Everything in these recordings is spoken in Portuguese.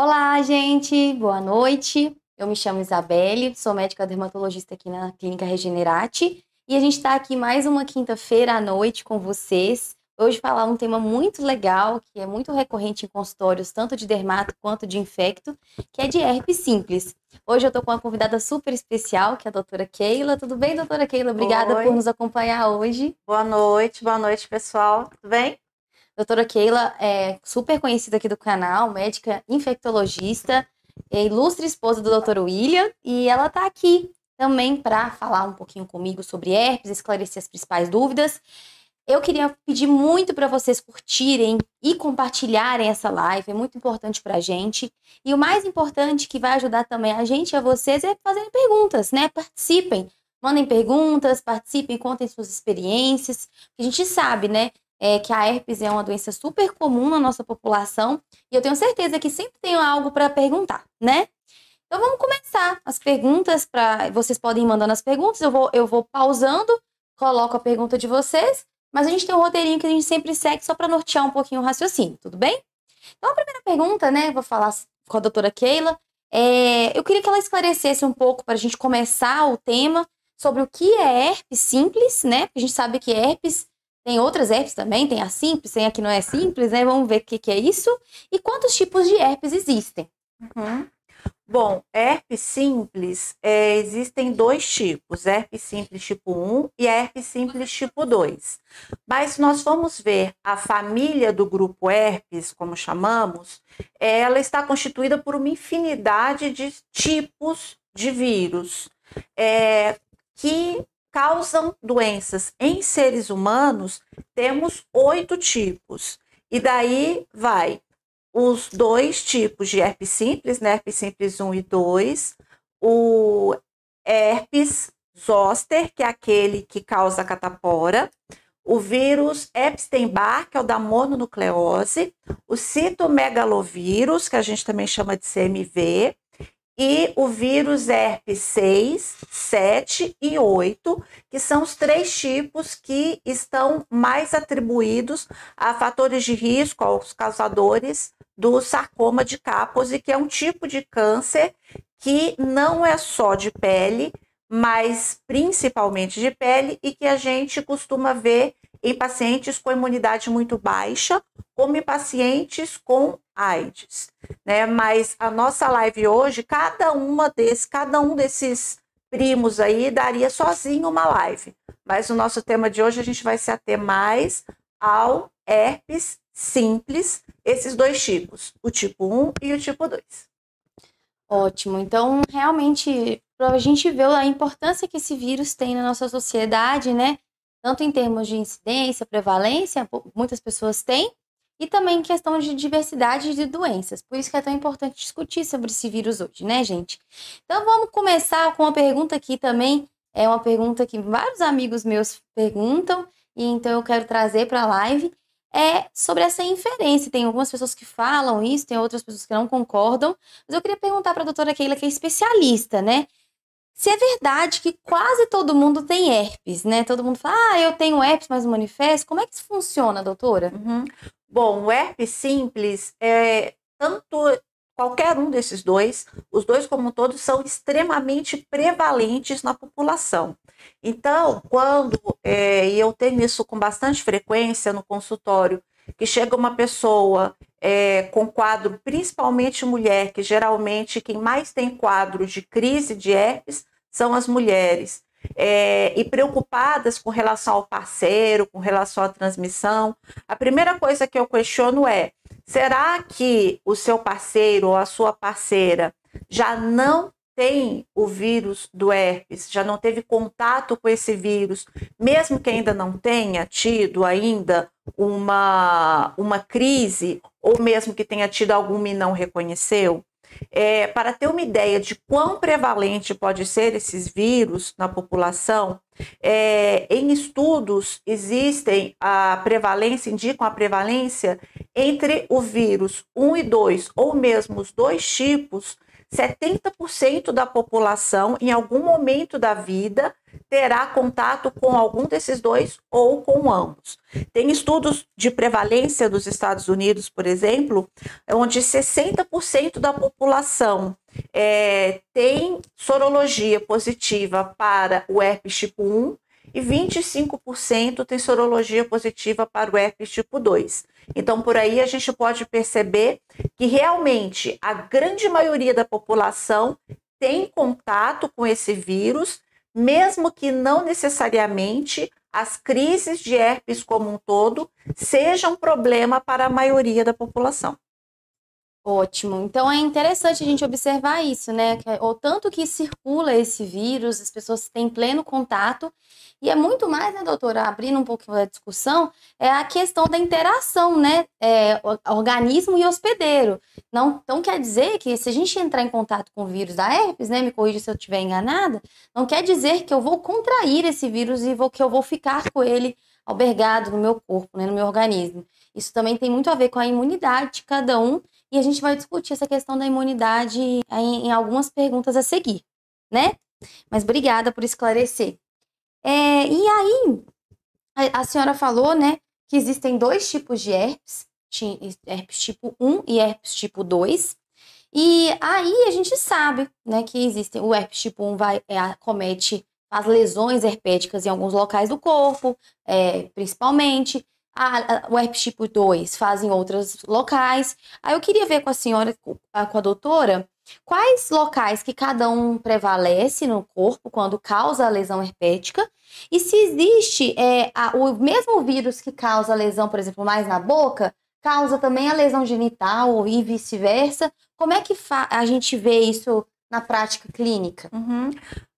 Olá, gente, boa noite. Eu me chamo Isabelle, sou médica dermatologista aqui na Clínica Regenerate e a gente está aqui mais uma quinta-feira à noite com vocês. Hoje falar um tema muito legal, que é muito recorrente em consultórios, tanto de dermato quanto de infecto, que é de herpes simples. Hoje eu estou com uma convidada super especial, que é a doutora Keila. Tudo bem, doutora Keila? Obrigada Oi. por nos acompanhar hoje. Boa noite, boa noite, pessoal. Tudo bem? Doutora Keila é super conhecida aqui do canal, médica infectologista, é ilustre esposa do Dr. William, e ela está aqui também para falar um pouquinho comigo sobre herpes, esclarecer as principais dúvidas. Eu queria pedir muito para vocês curtirem e compartilharem essa live, é muito importante para a gente. E o mais importante que vai ajudar também a gente e a vocês é fazerem perguntas, né? Participem, mandem perguntas, participem, contem suas experiências. A gente sabe, né? É, que a herpes é uma doença super comum na nossa população e eu tenho certeza que sempre tem algo para perguntar, né? Então vamos começar as perguntas para vocês podem ir mandando as perguntas, eu vou eu vou pausando, coloco a pergunta de vocês mas a gente tem um roteirinho que a gente sempre segue só para nortear um pouquinho o raciocínio, tudo bem? Então, a primeira pergunta, né, vou falar com a doutora Keila, é, eu queria que ela esclarecesse um pouco para a gente começar o tema sobre o que é herpes simples, né? Porque a gente sabe que herpes tem outras herpes também, tem a simples, tem a que não é simples, né? Vamos ver o que, que é isso e quantos tipos de herpes existem. Uhum. Bom, herpes simples, é, existem dois tipos, herpes simples tipo 1 e herpes simples tipo 2. Mas se nós vamos ver a família do grupo herpes, como chamamos, ela está constituída por uma infinidade de tipos de vírus é, que causam doenças em seres humanos. Temos oito tipos. E daí vai os dois tipos de herpes simples, né? herpes simples 1 e 2, o herpes zoster, que é aquele que causa catapora, o vírus Epstein-Barr, que é o da mononucleose, o citomegalovírus, que a gente também chama de CMV, e o vírus herpes 6, 7 e 8, que são os três tipos que estão mais atribuídos a fatores de risco, aos causadores do sarcoma de Kaposi, que é um tipo de câncer que não é só de pele, mas principalmente de pele e que a gente costuma ver em pacientes com imunidade muito baixa, como em pacientes com AIDS, né? Mas a nossa live hoje, cada uma desses, cada um desses primos aí daria sozinho uma live. Mas o nosso tema de hoje a gente vai se ater mais ao herpes simples, esses dois tipos, o tipo 1 e o tipo 2. Ótimo. Então, realmente, para a gente ver a importância que esse vírus tem na nossa sociedade, né? Tanto em termos de incidência, prevalência, muitas pessoas têm, e também questão de diversidade de doenças. Por isso que é tão importante discutir sobre esse vírus hoje, né, gente? Então, vamos começar com uma pergunta aqui também. É uma pergunta que vários amigos meus perguntam, e então eu quero trazer para a live é sobre essa inferência. Tem algumas pessoas que falam isso, tem outras pessoas que não concordam. Mas eu queria perguntar para a doutora Keila, que é especialista, né? Se é verdade que quase todo mundo tem herpes, né? Todo mundo fala, ah, eu tenho herpes, mas não manifesto. Como é que isso funciona, doutora? Uhum. Bom, o herpes simples é tanto qualquer um desses dois, os dois como todos são extremamente prevalentes na população. Então, quando é, e eu tenho isso com bastante frequência no consultório, que chega uma pessoa é, com quadro, principalmente mulher, que geralmente quem mais tem quadro de crise de herpes são as mulheres. É, e preocupadas com relação ao parceiro, com relação à transmissão, a primeira coisa que eu questiono é: será que o seu parceiro ou a sua parceira já não tem o vírus do herpes, já não teve contato com esse vírus, mesmo que ainda não tenha tido ainda uma, uma crise, ou mesmo que tenha tido alguma e não reconheceu? É, para ter uma ideia de quão prevalente pode ser esses vírus na população, é, em estudos existem a prevalência, indicam a prevalência entre o vírus 1 e 2, ou mesmo os dois tipos, 70% da população, em algum momento da vida, terá contato com algum desses dois ou com ambos. Tem estudos de prevalência dos Estados Unidos, por exemplo, onde 60% da população é, tem sorologia positiva para o herpes tipo 1 e 25% tem sorologia positiva para o herpes tipo 2. Então, por aí a gente pode perceber que realmente a grande maioria da população tem contato com esse vírus, mesmo que não necessariamente as crises de herpes como um todo sejam um problema para a maioria da população. Ótimo. Então é interessante a gente observar isso, né? É o tanto que circula esse vírus, as pessoas têm pleno contato. E é muito mais, né, doutora, abrindo um pouco a discussão, é a questão da interação, né? É, organismo e hospedeiro. Não, então quer dizer que se a gente entrar em contato com o vírus da herpes, né? Me corrija se eu estiver enganada, não quer dizer que eu vou contrair esse vírus e vou, que eu vou ficar com ele albergado no meu corpo, né, no meu organismo. Isso também tem muito a ver com a imunidade de cada um e a gente vai discutir essa questão da imunidade em, em algumas perguntas a seguir, né? Mas obrigada por esclarecer. É, e aí, a, a, senhora falou, né, que existem dois tipos de herpes, herpes tipo 1 e herpes tipo 2. E aí a gente sabe, né, que existem, o herpes tipo 1 vai, é, as lesões herpéticas em alguns locais do corpo, é, principalmente a, a, o herpes tipo 2 faz em outros locais. Aí eu queria ver com a senhora, com a doutora, quais locais que cada um prevalece no corpo quando causa a lesão herpética e se existe é, a, o mesmo vírus que causa a lesão, por exemplo, mais na boca, causa também a lesão genital e vice-versa. Como é que a gente vê isso na prática clínica? Uhum.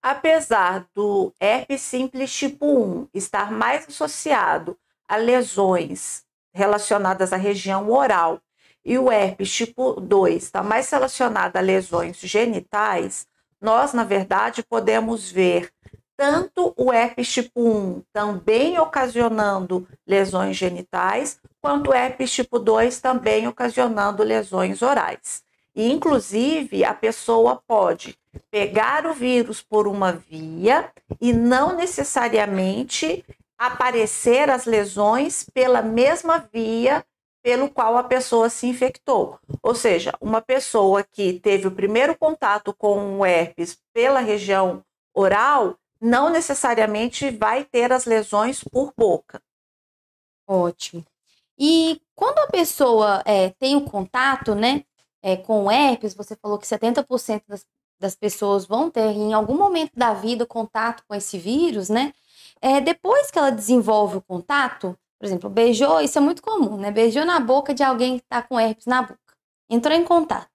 Apesar do herpes simples tipo 1 estar mais associado a lesões relacionadas à região oral e o herpes tipo 2 está mais relacionado a lesões genitais, nós, na verdade, podemos ver tanto o herpes tipo 1 também ocasionando lesões genitais, quanto o herpes tipo 2 também ocasionando lesões orais. E, inclusive, a pessoa pode pegar o vírus por uma via e não necessariamente aparecer as lesões pela mesma via pelo qual a pessoa se infectou. Ou seja, uma pessoa que teve o primeiro contato com o herpes pela região oral não necessariamente vai ter as lesões por boca. Ótimo. E quando a pessoa é, tem o contato, né, é, com o herpes, você falou que 70% das, das pessoas vão ter em algum momento da vida contato com esse vírus, né? É, depois que ela desenvolve o contato, por exemplo, beijou, isso é muito comum, né? Beijou na boca de alguém que está com herpes na boca. Entrou em contato.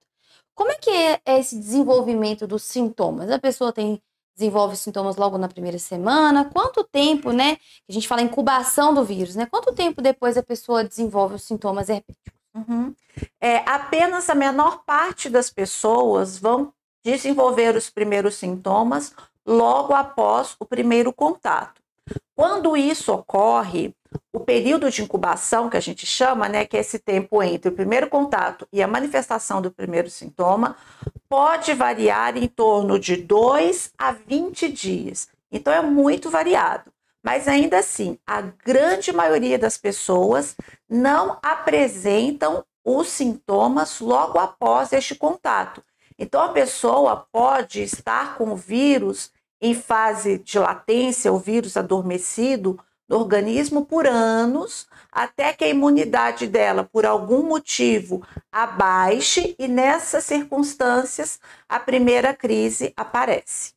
Como é que é esse desenvolvimento dos sintomas? A pessoa tem desenvolve sintomas logo na primeira semana? Quanto tempo, né? A gente fala incubação do vírus, né? Quanto tempo depois a pessoa desenvolve os sintomas herpéticos? Uhum. É, apenas a menor parte das pessoas vão desenvolver os primeiros sintomas logo após o primeiro contato. Quando isso ocorre, o período de incubação, que a gente chama, né, que é esse tempo entre o primeiro contato e a manifestação do primeiro sintoma, pode variar em torno de 2 a 20 dias. Então é muito variado. Mas ainda assim, a grande maioria das pessoas não apresentam os sintomas logo após este contato. Então a pessoa pode estar com o vírus em fase de latência, o vírus adormecido no organismo por anos, até que a imunidade dela, por algum motivo, abaixe e nessas circunstâncias a primeira crise aparece.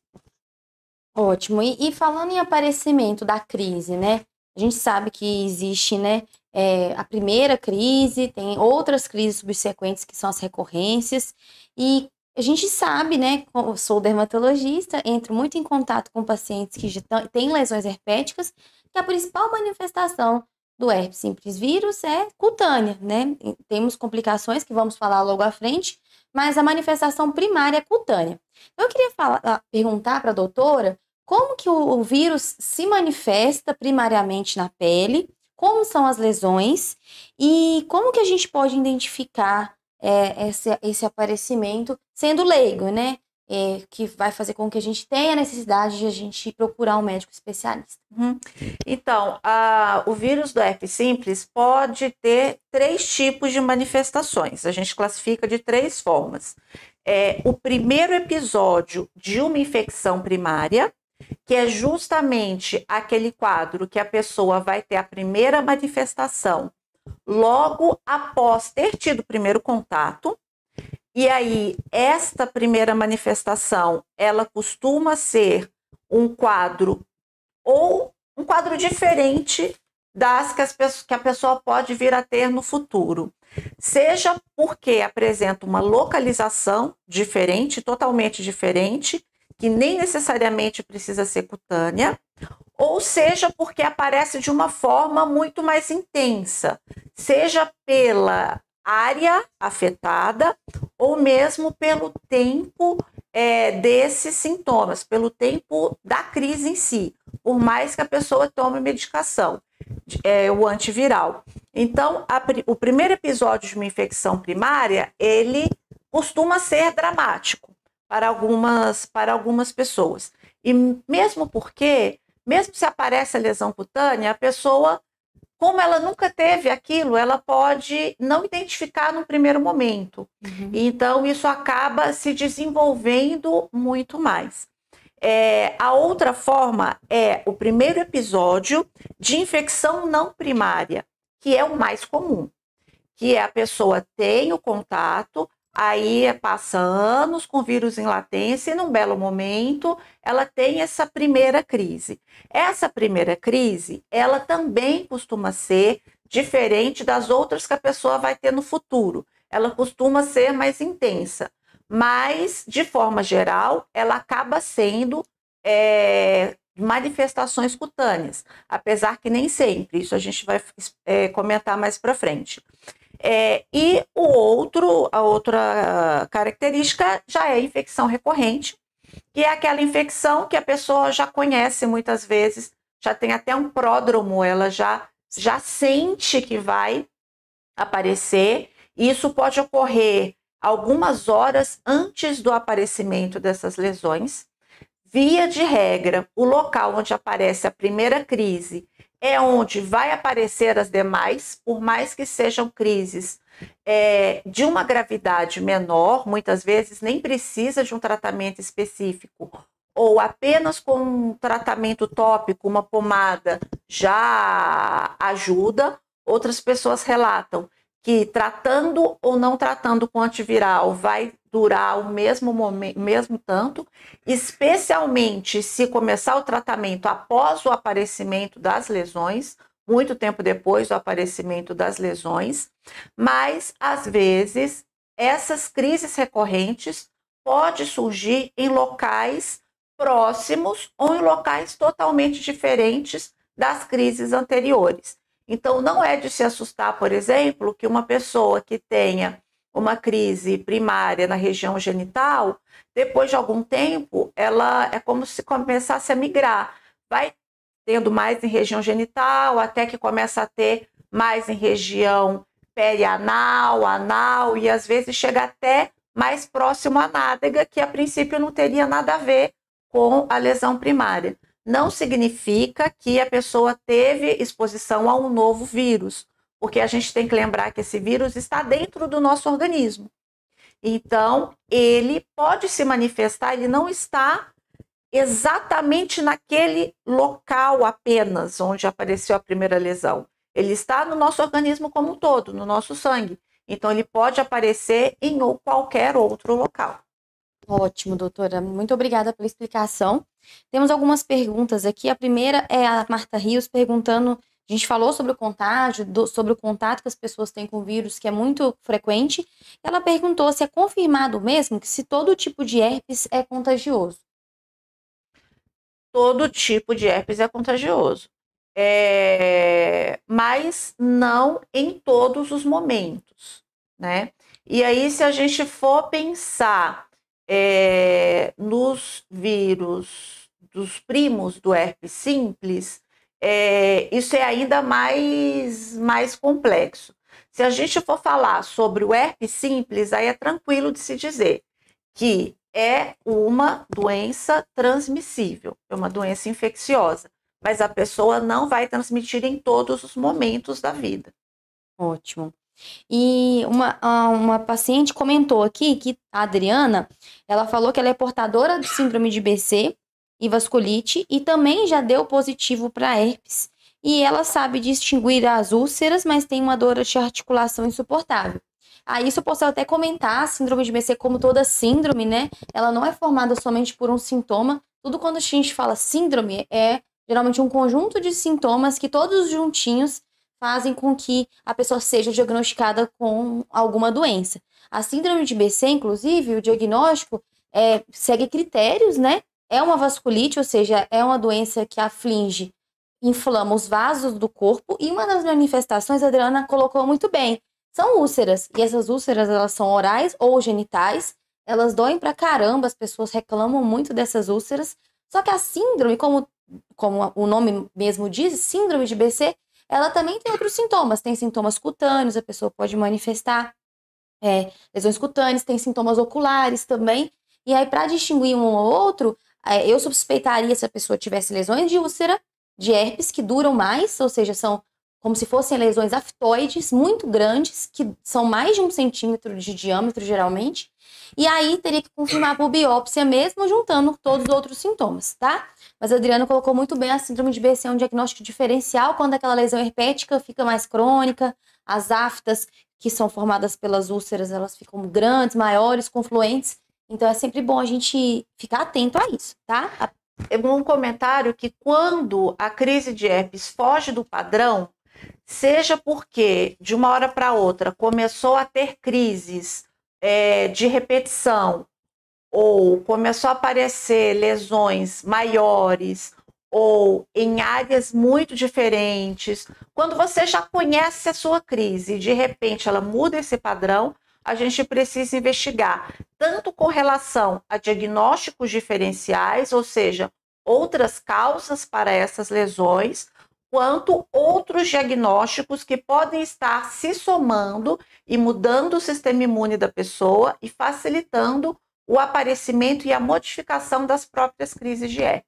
Ótimo. E, e falando em aparecimento da crise, né? A gente sabe que existe, né? É, a primeira crise, tem outras crises subsequentes que são as recorrências. E a gente sabe, né, eu sou dermatologista, entro muito em contato com pacientes que já têm lesões herpéticas, que a principal manifestação do herpes simples vírus é cutânea, né? Temos complicações que vamos falar logo à frente, mas a manifestação primária é cutânea. Eu queria falar, ah, perguntar para a doutora como que o, o vírus se manifesta primariamente na pele, como são as lesões e como que a gente pode identificar é, esse, esse aparecimento, sendo leigo, né? É, que vai fazer com que a gente tenha necessidade de a gente procurar um médico especialista. Uhum. Então, a, o vírus do herpes simples pode ter três tipos de manifestações. A gente classifica de três formas. É, o primeiro episódio de uma infecção primária, que é justamente aquele quadro que a pessoa vai ter a primeira manifestação logo após ter tido o primeiro contato. E aí, esta primeira manifestação, ela costuma ser um quadro ou um quadro diferente das que, as, que a pessoa pode vir a ter no futuro. Seja porque apresenta uma localização diferente, totalmente diferente, que nem necessariamente precisa ser cutânea, ou seja porque aparece de uma forma muito mais intensa, seja pela área afetada ou mesmo pelo tempo é, desses sintomas, pelo tempo da crise em si, por mais que a pessoa tome medicação, é, o antiviral. Então, a, o primeiro episódio de uma infecção primária, ele costuma ser dramático para algumas, para algumas pessoas. E mesmo porque, mesmo se aparece a lesão cutânea, a pessoa, como ela nunca teve aquilo, ela pode não identificar no primeiro momento. Uhum. Então, isso acaba se desenvolvendo muito mais. É, a outra forma é o primeiro episódio de infecção não primária, que é o mais comum, que é a pessoa tem o contato, Aí passa anos com vírus em latência e num belo momento ela tem essa primeira crise. Essa primeira crise, ela também costuma ser diferente das outras que a pessoa vai ter no futuro. Ela costuma ser mais intensa, mas de forma geral ela acaba sendo é, manifestações cutâneas, apesar que nem sempre. Isso a gente vai é, comentar mais para frente. É, e o outro, a outra característica já é a infecção recorrente, que é aquela infecção que a pessoa já conhece muitas vezes, já tem até um pródromo, ela já, já sente que vai aparecer. E isso pode ocorrer algumas horas antes do aparecimento dessas lesões. Via de regra, o local onde aparece a primeira crise é onde vai aparecer as demais, por mais que sejam crises é, de uma gravidade menor, muitas vezes nem precisa de um tratamento específico, ou apenas com um tratamento tópico, uma pomada, já ajuda. Outras pessoas relatam que tratando ou não tratando com antiviral vai durar o mesmo momento, mesmo tanto, especialmente se começar o tratamento após o aparecimento das lesões, muito tempo depois do aparecimento das lesões, mas às vezes essas crises recorrentes pode surgir em locais próximos ou em locais totalmente diferentes das crises anteriores. Então, não é de se assustar, por exemplo, que uma pessoa que tenha uma crise primária na região genital, depois de algum tempo, ela é como se começasse a migrar. Vai tendo mais em região genital, até que começa a ter mais em região perianal, anal, e às vezes chega até mais próximo à nádega, que a princípio não teria nada a ver com a lesão primária não significa que a pessoa teve exposição a um novo vírus, porque a gente tem que lembrar que esse vírus está dentro do nosso organismo. Então, ele pode se manifestar, ele não está exatamente naquele local apenas onde apareceu a primeira lesão. Ele está no nosso organismo como um todo, no nosso sangue. Então, ele pode aparecer em qualquer outro local. Ótimo, doutora. Muito obrigada pela explicação. Temos algumas perguntas aqui. A primeira é a Marta Rios perguntando. A gente falou sobre o contágio, do, sobre o contato que as pessoas têm com o vírus, que é muito frequente. Ela perguntou se é confirmado mesmo que se todo tipo de herpes é contagioso. Todo tipo de herpes é contagioso. É... Mas não em todos os momentos, né? E aí, se a gente for pensar é, nos vírus dos primos do herpes simples, é, isso é ainda mais, mais complexo. Se a gente for falar sobre o herpes simples, aí é tranquilo de se dizer que é uma doença transmissível, é uma doença infecciosa, mas a pessoa não vai transmitir em todos os momentos da vida. Ótimo. E uma, uma paciente comentou aqui que a Adriana, ela falou que ela é portadora de síndrome de BC e vasculite e também já deu positivo para herpes. E ela sabe distinguir as úlceras, mas tem uma dor de articulação insuportável. Ah, isso eu posso até comentar, a síndrome de BC, como toda síndrome, né? Ela não é formada somente por um sintoma. Tudo quando a gente fala síndrome é geralmente um conjunto de sintomas que todos juntinhos fazem com que a pessoa seja diagnosticada com alguma doença. A síndrome de BC, inclusive, o diagnóstico é, segue critérios, né? É uma vasculite, ou seja, é uma doença que aflige, inflama os vasos do corpo, e uma das manifestações, a Adriana colocou muito bem, são úlceras. E essas úlceras, elas são orais ou genitais, elas doem pra caramba, as pessoas reclamam muito dessas úlceras. Só que a síndrome, como, como o nome mesmo diz, síndrome de BC, ela também tem outros sintomas. Tem sintomas cutâneos, a pessoa pode manifestar é, lesões cutâneas, tem sintomas oculares também. E aí, para distinguir um ou outro, é, eu suspeitaria se a pessoa tivesse lesões de úlcera, de herpes, que duram mais, ou seja, são como se fossem lesões aftoides muito grandes, que são mais de um centímetro de diâmetro, geralmente. E aí teria que confirmar por biópsia mesmo, juntando todos os outros sintomas, tá? Mas a Adriana colocou muito bem a síndrome de BC é um diagnóstico diferencial quando aquela lesão herpética fica mais crônica, as aftas que são formadas pelas úlceras, elas ficam grandes, maiores, confluentes. Então é sempre bom a gente ficar atento a isso, tá? Um comentário que quando a crise de herpes foge do padrão, seja porque de uma hora para outra começou a ter crises é, de repetição ou começou a aparecer lesões maiores ou em áreas muito diferentes, quando você já conhece a sua crise e de repente ela muda esse padrão, a gente precisa investigar tanto com relação a diagnósticos diferenciais, ou seja, outras causas para essas lesões, quanto outros diagnósticos que podem estar se somando e mudando o sistema imune da pessoa e facilitando o aparecimento e a modificação das próprias crises de herpes.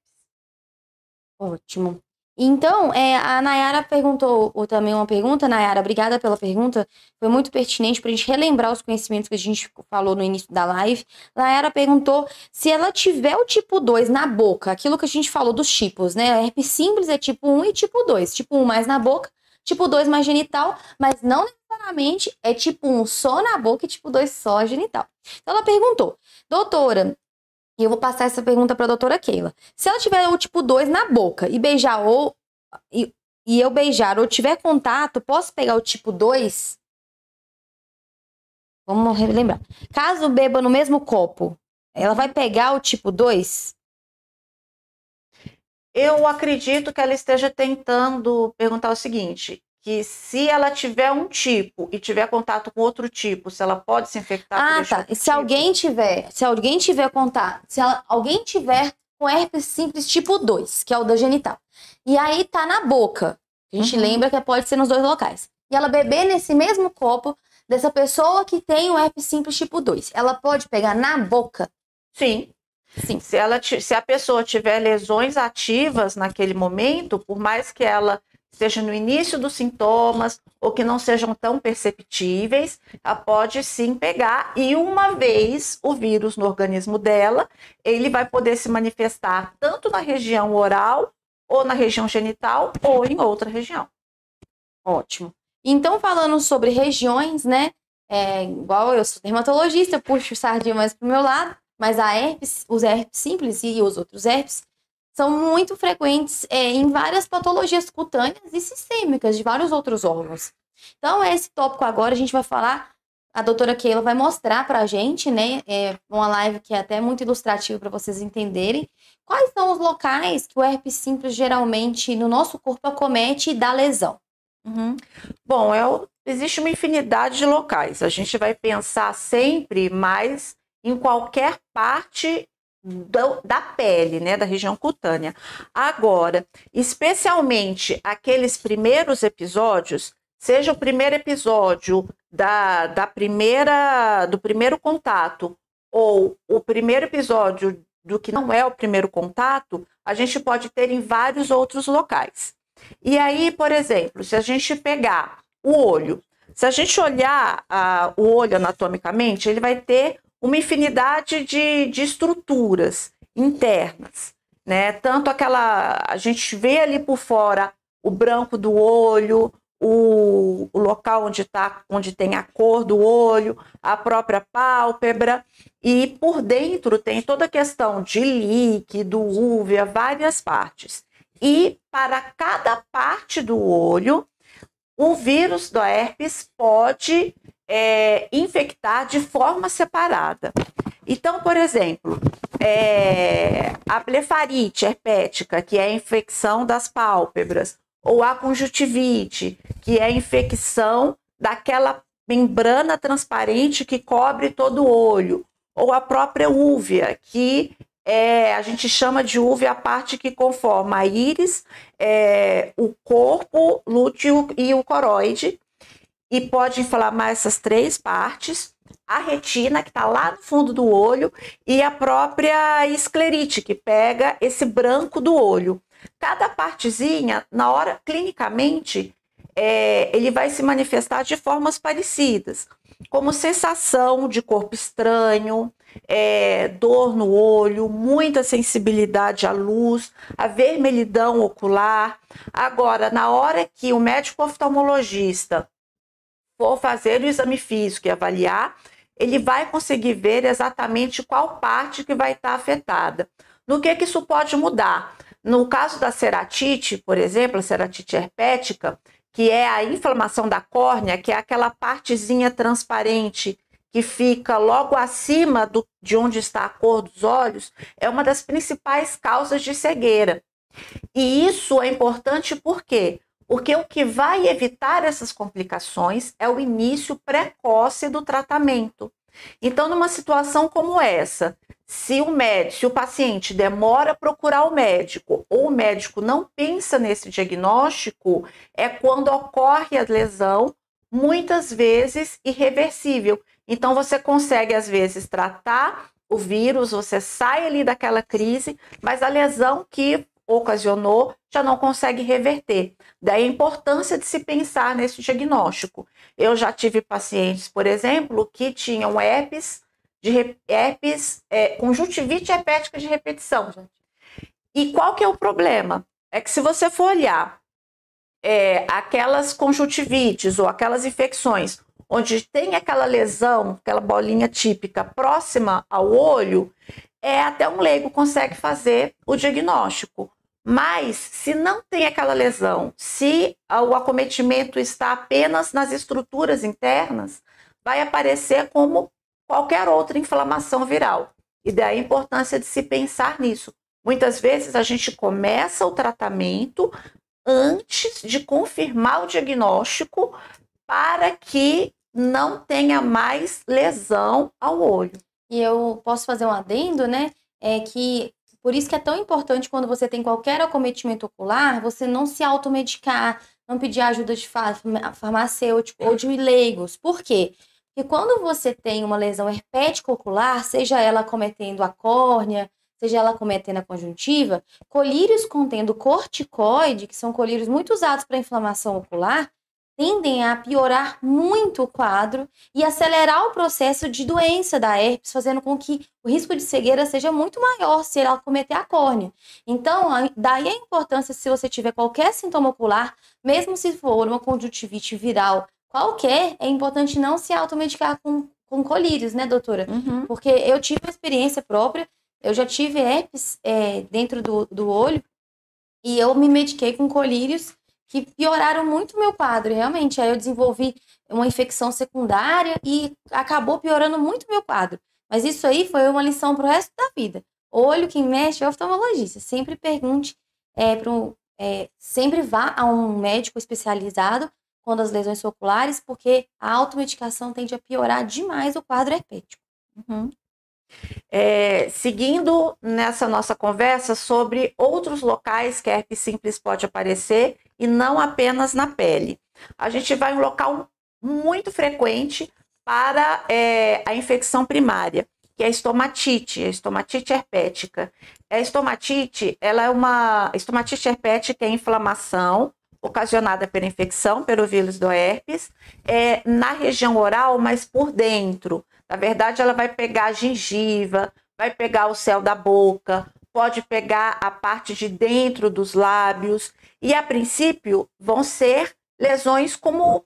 Ótimo. Então, é, a Nayara perguntou ou também uma pergunta, Nayara, obrigada pela pergunta, foi muito pertinente para a gente relembrar os conhecimentos que a gente falou no início da live. Nayara perguntou se ela tiver o tipo 2 na boca, aquilo que a gente falou dos tipos, né? Herpes simples é tipo 1 e tipo 2. Tipo 1 mais na boca, tipo 2 mais genital, mas não necessariamente é tipo 1 só na boca e tipo 2 só genital. Então ela perguntou, doutora, e eu vou passar essa pergunta para a doutora Keila. Se ela tiver o tipo 2 na boca e beijar ou. E, e eu beijar ou tiver contato, posso pegar o tipo 2? Vamos relembrar. Caso beba no mesmo copo, ela vai pegar o tipo 2? Eu acredito que ela esteja tentando perguntar o seguinte: que se ela tiver um tipo e tiver contato com outro tipo, se ela pode se infectar ah, tá. Se tipo. alguém tiver, se alguém tiver contato, se ela, alguém tiver com herpes simples tipo 2, que é o da genital, e aí tá na boca, a gente uhum. lembra que pode ser nos dois locais, e ela beber nesse mesmo copo dessa pessoa que tem o herpes simples tipo 2, ela pode pegar na boca? Sim. Sim. Se, ela, se a pessoa tiver lesões ativas naquele momento, por mais que ela seja no início dos sintomas ou que não sejam tão perceptíveis, ela pode sim pegar e uma vez o vírus no organismo dela, ele vai poder se manifestar tanto na região oral ou na região genital ou em outra região. Ótimo. Então, falando sobre regiões, né? É, igual eu sou dermatologista, puxo sardinha mais pro meu lado, mas a herpes, os herpes simples e os outros herpes são muito frequentes é, em várias patologias cutâneas e sistêmicas de vários outros órgãos. Então, esse tópico agora a gente vai falar, a doutora Keila vai mostrar para a gente, né, é uma live que é até muito ilustrativa para vocês entenderem, quais são os locais que o herpes simples geralmente no nosso corpo acomete e dá lesão. Uhum. Bom, é, existe uma infinidade de locais. A gente vai pensar sempre mais em qualquer parte do, da pele, né, da região cutânea. Agora, especialmente aqueles primeiros episódios seja o primeiro episódio da, da primeira do primeiro contato ou o primeiro episódio do que não é o primeiro contato, a gente pode ter em vários outros locais. E aí, por exemplo, se a gente pegar o olho, se a gente olhar a, o olho anatomicamente, ele vai ter uma infinidade de, de estruturas internas, né? Tanto aquela. A gente vê ali por fora o branco do olho, o, o local onde, tá, onde tem a cor do olho, a própria pálpebra, e por dentro tem toda a questão de líquido, úvea, várias partes. E para cada parte do olho, o vírus do herpes pode é, infectar de forma separada. Então, por exemplo, é, a blefarite herpética, que é a infecção das pálpebras, ou a conjuntivite, que é a infecção daquela membrana transparente que cobre todo o olho, ou a própria úvea, que é, a gente chama de uva a parte que conforma a íris, é, o corpo, lúteo e o coroide, e pode inflamar essas três partes, a retina, que está lá no fundo do olho, e a própria esclerite, que pega esse branco do olho. Cada partezinha, na hora, clinicamente, é, ele vai se manifestar de formas parecidas, como sensação de corpo estranho, é, dor no olho, muita sensibilidade à luz, a vermelhidão ocular. Agora, na hora que o médico oftalmologista for fazer o exame físico e avaliar, ele vai conseguir ver exatamente qual parte que vai estar afetada. No que, que isso pode mudar? No caso da ceratite, por exemplo, a ceratite herpética, que é a inflamação da córnea, que é aquela partezinha transparente que fica logo acima do, de onde está a cor dos olhos, é uma das principais causas de cegueira. E isso é importante por quê? Porque o que vai evitar essas complicações é o início precoce do tratamento. Então, numa situação como essa, se o médico, se o paciente demora a procurar o médico ou o médico não pensa nesse diagnóstico, é quando ocorre a lesão, muitas vezes irreversível. Então você consegue às vezes tratar o vírus, você sai ali daquela crise, mas a lesão que ocasionou já não consegue reverter. Daí a importância de se pensar nesse diagnóstico. Eu já tive pacientes, por exemplo, que tinham herpes, de herpes é, conjuntivite herpética de repetição. E qual que é o problema? É que se você for olhar é, aquelas conjuntivites ou aquelas infecções onde tem aquela lesão, aquela bolinha típica próxima ao olho, é até um leigo consegue fazer o diagnóstico. Mas se não tem aquela lesão, se o acometimento está apenas nas estruturas internas, vai aparecer como qualquer outra inflamação viral. E daí a importância de se pensar nisso. Muitas vezes a gente começa o tratamento antes de confirmar o diagnóstico para que não tenha mais lesão ao olho. E eu posso fazer um adendo, né? É que por isso que é tão importante quando você tem qualquer acometimento ocular, você não se automedicar, não pedir ajuda de farmacêutico ou de leigos. Por quê? Porque quando você tem uma lesão herpética ocular, seja ela cometendo a córnea, seja ela cometendo a conjuntiva, colírios contendo corticoide, que são colírios muito usados para inflamação ocular, tendem a piorar muito o quadro e acelerar o processo de doença da herpes, fazendo com que o risco de cegueira seja muito maior se ela cometer a córnea. Então, daí a importância, se você tiver qualquer sintoma ocular, mesmo se for uma conjuntivite viral qualquer, é importante não se automedicar com, com colírios, né, doutora? Uhum. Porque eu tive uma experiência própria, eu já tive herpes é, dentro do, do olho e eu me mediquei com colírios que pioraram muito meu quadro, realmente. Aí eu desenvolvi uma infecção secundária e acabou piorando muito meu quadro. Mas isso aí foi uma lição para o resto da vida. Olho quem mexe é oftalmologista. Sempre pergunte, é, pro, é, sempre vá a um médico especializado quando as lesões são oculares, porque a automedicação tende a piorar demais o quadro herpético. Uhum. É, seguindo nessa nossa conversa sobre outros locais que a herpes simples pode aparecer e não apenas na pele. a gente vai em um local muito frequente para é, a infecção primária, que é a estomatite, a estomatite herpética. A estomatite, ela é uma estomatite herpética é inflamação ocasionada pela infecção pelo vírus do herpes, é na região oral, mas por dentro. Na verdade, ela vai pegar a gengiva, vai pegar o céu da boca, pode pegar a parte de dentro dos lábios e a princípio vão ser lesões como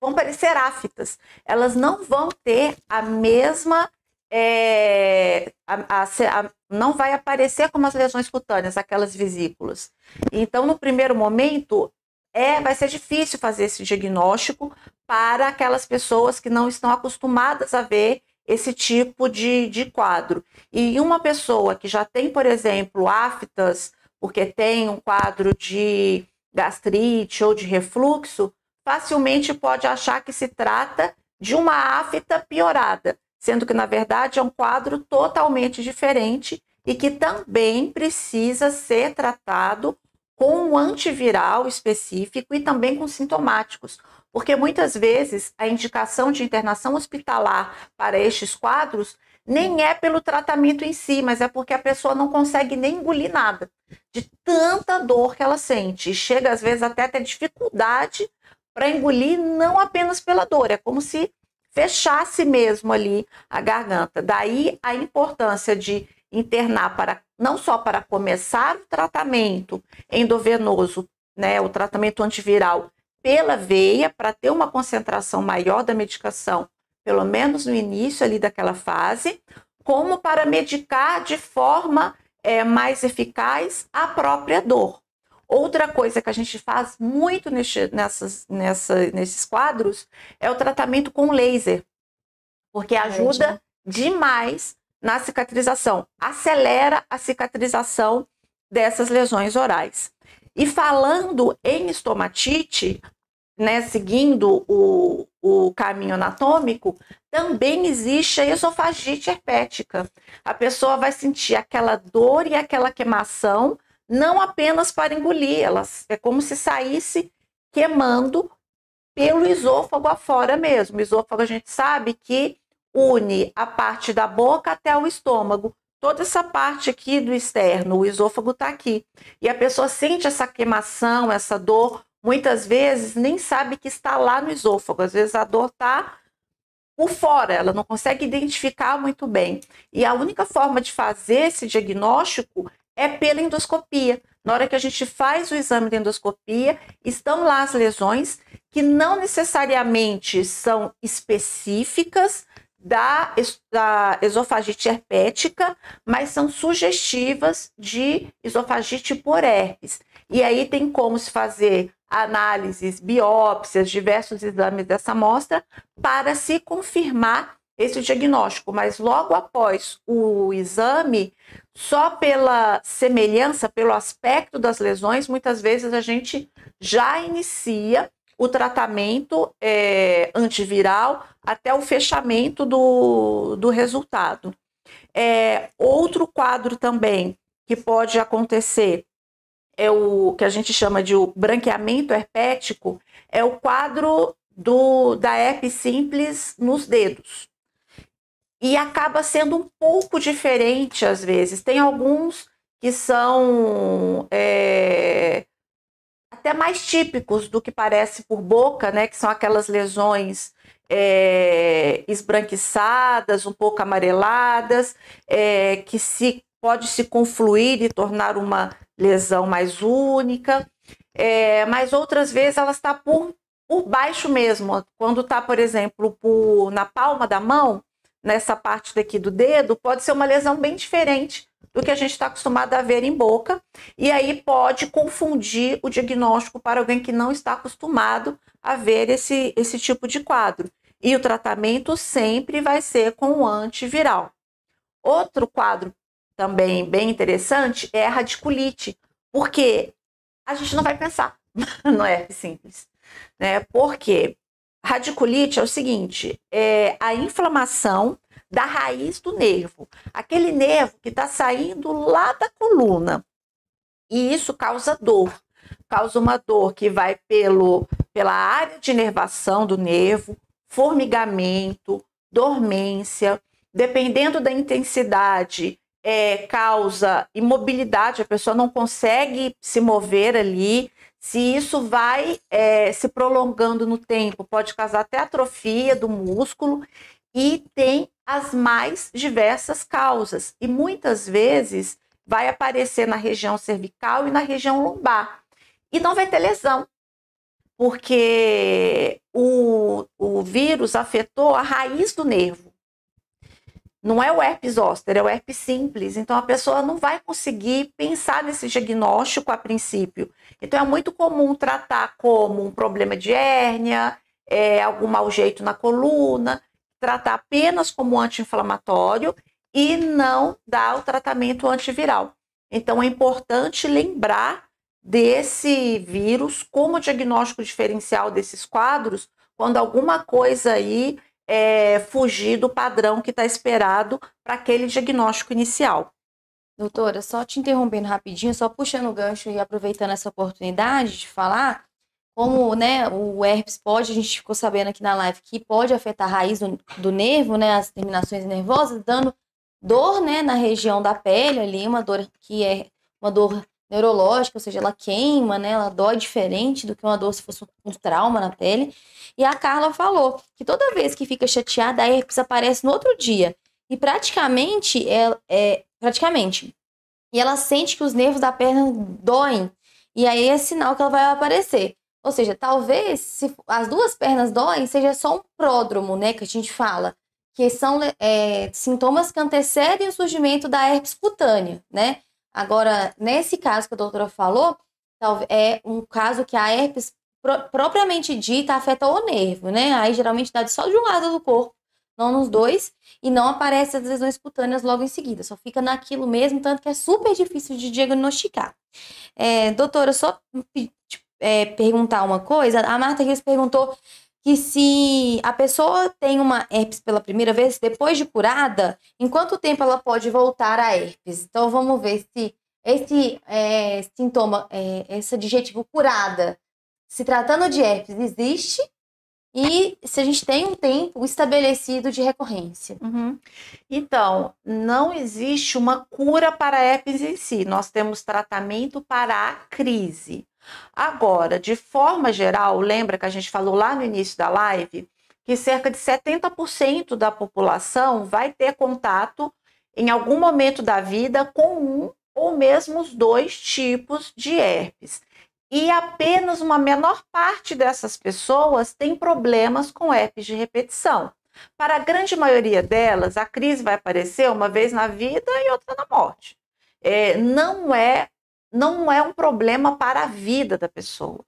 vão parecer aftas. Elas não vão ter a mesma é, a, a, a, não vai aparecer como as lesões cutâneas, aquelas vesículas. Então, no primeiro momento, é, vai ser difícil fazer esse diagnóstico para aquelas pessoas que não estão acostumadas a ver esse tipo de, de quadro. E uma pessoa que já tem, por exemplo, aftas, porque tem um quadro de gastrite ou de refluxo, facilmente pode achar que se trata de uma afta piorada, sendo que, na verdade, é um quadro totalmente diferente e que também precisa ser tratado com um antiviral específico e também com sintomáticos, porque muitas vezes a indicação de internação hospitalar para estes quadros nem é pelo tratamento em si, mas é porque a pessoa não consegue nem engolir nada, de tanta dor que ela sente. E chega às vezes até a ter dificuldade para engolir, não apenas pela dor, é como se fechasse mesmo ali a garganta. Daí a importância de internar para não só para começar o tratamento endovenoso, né, o tratamento antiviral pela veia para ter uma concentração maior da medicação, pelo menos no início ali daquela fase, como para medicar de forma é, mais eficaz a própria dor. Outra coisa que a gente faz muito nesse, nessas, nessa, nesses quadros é o tratamento com laser, porque ajuda demais na cicatrização, acelera a cicatrização dessas lesões orais. E falando em estomatite, né, seguindo o, o caminho anatômico, também existe a esofagite herpética. A pessoa vai sentir aquela dor e aquela queimação, não apenas para engolir, elas, é como se saísse queimando pelo esôfago afora mesmo. O esôfago a gente sabe que une a parte da boca até o estômago toda essa parte aqui do externo, o esôfago está aqui. E a pessoa sente essa queimação, essa dor, muitas vezes nem sabe que está lá no esôfago. Às vezes a dor está por fora, ela não consegue identificar muito bem. E a única forma de fazer esse diagnóstico é pela endoscopia. Na hora que a gente faz o exame de endoscopia, estão lá as lesões que não necessariamente são específicas da, da esofagite herpética, mas são sugestivas de esofagite por herpes. E aí tem como se fazer análises, biópsias, diversos exames dessa amostra para se confirmar esse diagnóstico, mas logo após o exame, só pela semelhança, pelo aspecto das lesões, muitas vezes a gente já inicia o tratamento é, antiviral até o fechamento do, do resultado. É, outro quadro também que pode acontecer é o que a gente chama de o branqueamento herpético, é o quadro do, da herpes simples nos dedos. E acaba sendo um pouco diferente às vezes. Tem alguns que são é, até mais típicos do que parece por boca, né? Que são aquelas lesões é, esbranquiçadas, um pouco amareladas, é, que se pode se confluir e tornar uma lesão mais única. É, mas outras vezes ela está por, por baixo mesmo. Quando está, por exemplo, por, na palma da mão, nessa parte daqui do dedo, pode ser uma lesão bem diferente do que a gente está acostumado a ver em boca, e aí pode confundir o diagnóstico para alguém que não está acostumado a ver esse, esse tipo de quadro. E o tratamento sempre vai ser com o antiviral. Outro quadro também bem interessante é a radiculite, porque a gente não vai pensar no é simples, né? Porque radiculite é o seguinte, é a inflamação da raiz do nervo, aquele nervo que está saindo lá da coluna. E isso causa dor. Causa uma dor que vai pelo pela área de inervação do nervo, formigamento, dormência, dependendo da intensidade, é, causa imobilidade, a pessoa não consegue se mover ali. Se isso vai é, se prolongando no tempo, pode causar até atrofia do músculo e tem as mais diversas causas. E muitas vezes vai aparecer na região cervical e na região lombar. E não vai ter lesão, porque o, o vírus afetou a raiz do nervo. Não é o herpes zoster, é o herpes simples. Então a pessoa não vai conseguir pensar nesse diagnóstico a princípio. Então é muito comum tratar como um problema de hérnia, é, algum mau jeito na coluna, tratar apenas como anti-inflamatório e não dar o tratamento antiviral. Então é importante lembrar desse vírus como diagnóstico diferencial desses quadros quando alguma coisa aí é, fugir do padrão que está esperado para aquele diagnóstico inicial. Doutora, só te interrompendo rapidinho, só puxando o gancho e aproveitando essa oportunidade de falar, como né, o herpes pode, a gente ficou sabendo aqui na live que pode afetar a raiz do, do nervo, né, as terminações nervosas, dando dor né, na região da pele ali, uma dor que é uma dor neurológica, ou seja, ela queima, né? Ela dói diferente do que uma dor se fosse um trauma na pele. E a Carla falou que toda vez que fica chateada, a herpes aparece no outro dia. E praticamente, é, é praticamente. E ela sente que os nervos da perna doem. E aí é sinal que ela vai aparecer. Ou seja, talvez se as duas pernas doem, seja só um pródromo, né? Que a gente fala. Que são é, sintomas que antecedem o surgimento da herpes cutânea, né? Agora, nesse caso que a doutora falou, é um caso que a herpes propriamente dita afeta o nervo, né? Aí geralmente dá só de um lado do corpo, não nos dois, e não aparece as lesões cutâneas logo em seguida, só fica naquilo mesmo, tanto que é super difícil de diagnosticar. É, doutora, só é, perguntar uma coisa, a Marta Rios perguntou que se a pessoa tem uma herpes pela primeira vez, depois de curada, em quanto tempo ela pode voltar a herpes? Então vamos ver se esse é, sintoma, é, esse adjetivo curada, se tratando de herpes, existe e se a gente tem um tempo estabelecido de recorrência. Uhum. Então, não existe uma cura para a herpes em si, nós temos tratamento para a crise. Agora, de forma geral, lembra que a gente falou lá no início da live que cerca de 70% da população vai ter contato em algum momento da vida com um ou mesmo os dois tipos de herpes. E apenas uma menor parte dessas pessoas tem problemas com herpes de repetição. Para a grande maioria delas, a crise vai aparecer uma vez na vida e outra na morte. É, não é não é um problema para a vida da pessoa.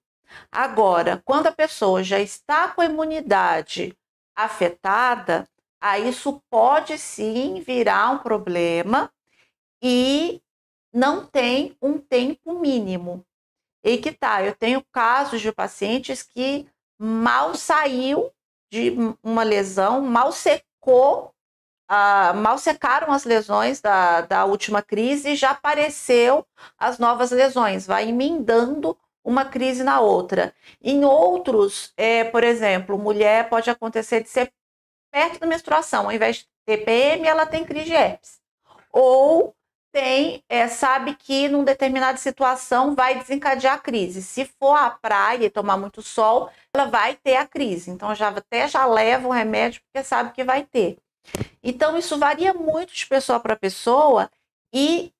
Agora, quando a pessoa já está com a imunidade afetada, aí isso pode sim virar um problema e não tem um tempo mínimo. E que tá, eu tenho casos de pacientes que mal saiu de uma lesão, mal secou ah, mal secaram as lesões da, da última crise já apareceu as novas lesões, vai emendando uma crise na outra. Em outros, é, por exemplo, mulher pode acontecer de ser perto da menstruação, ao invés de TPM, ela tem crise de herpes. Ou tem, é, sabe que numa determinada situação vai desencadear a crise. Se for à praia e tomar muito sol, ela vai ter a crise. Então já até já leva o remédio porque sabe que vai ter. Então, isso varia muito de pessoa para pessoa e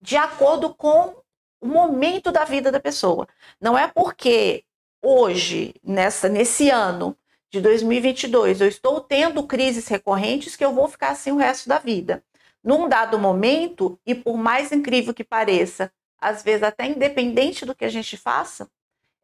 de acordo com o momento da vida da pessoa. Não é porque hoje, nessa, nesse ano de 2022, eu estou tendo crises recorrentes que eu vou ficar assim o resto da vida. Num dado momento, e por mais incrível que pareça, às vezes até independente do que a gente faça,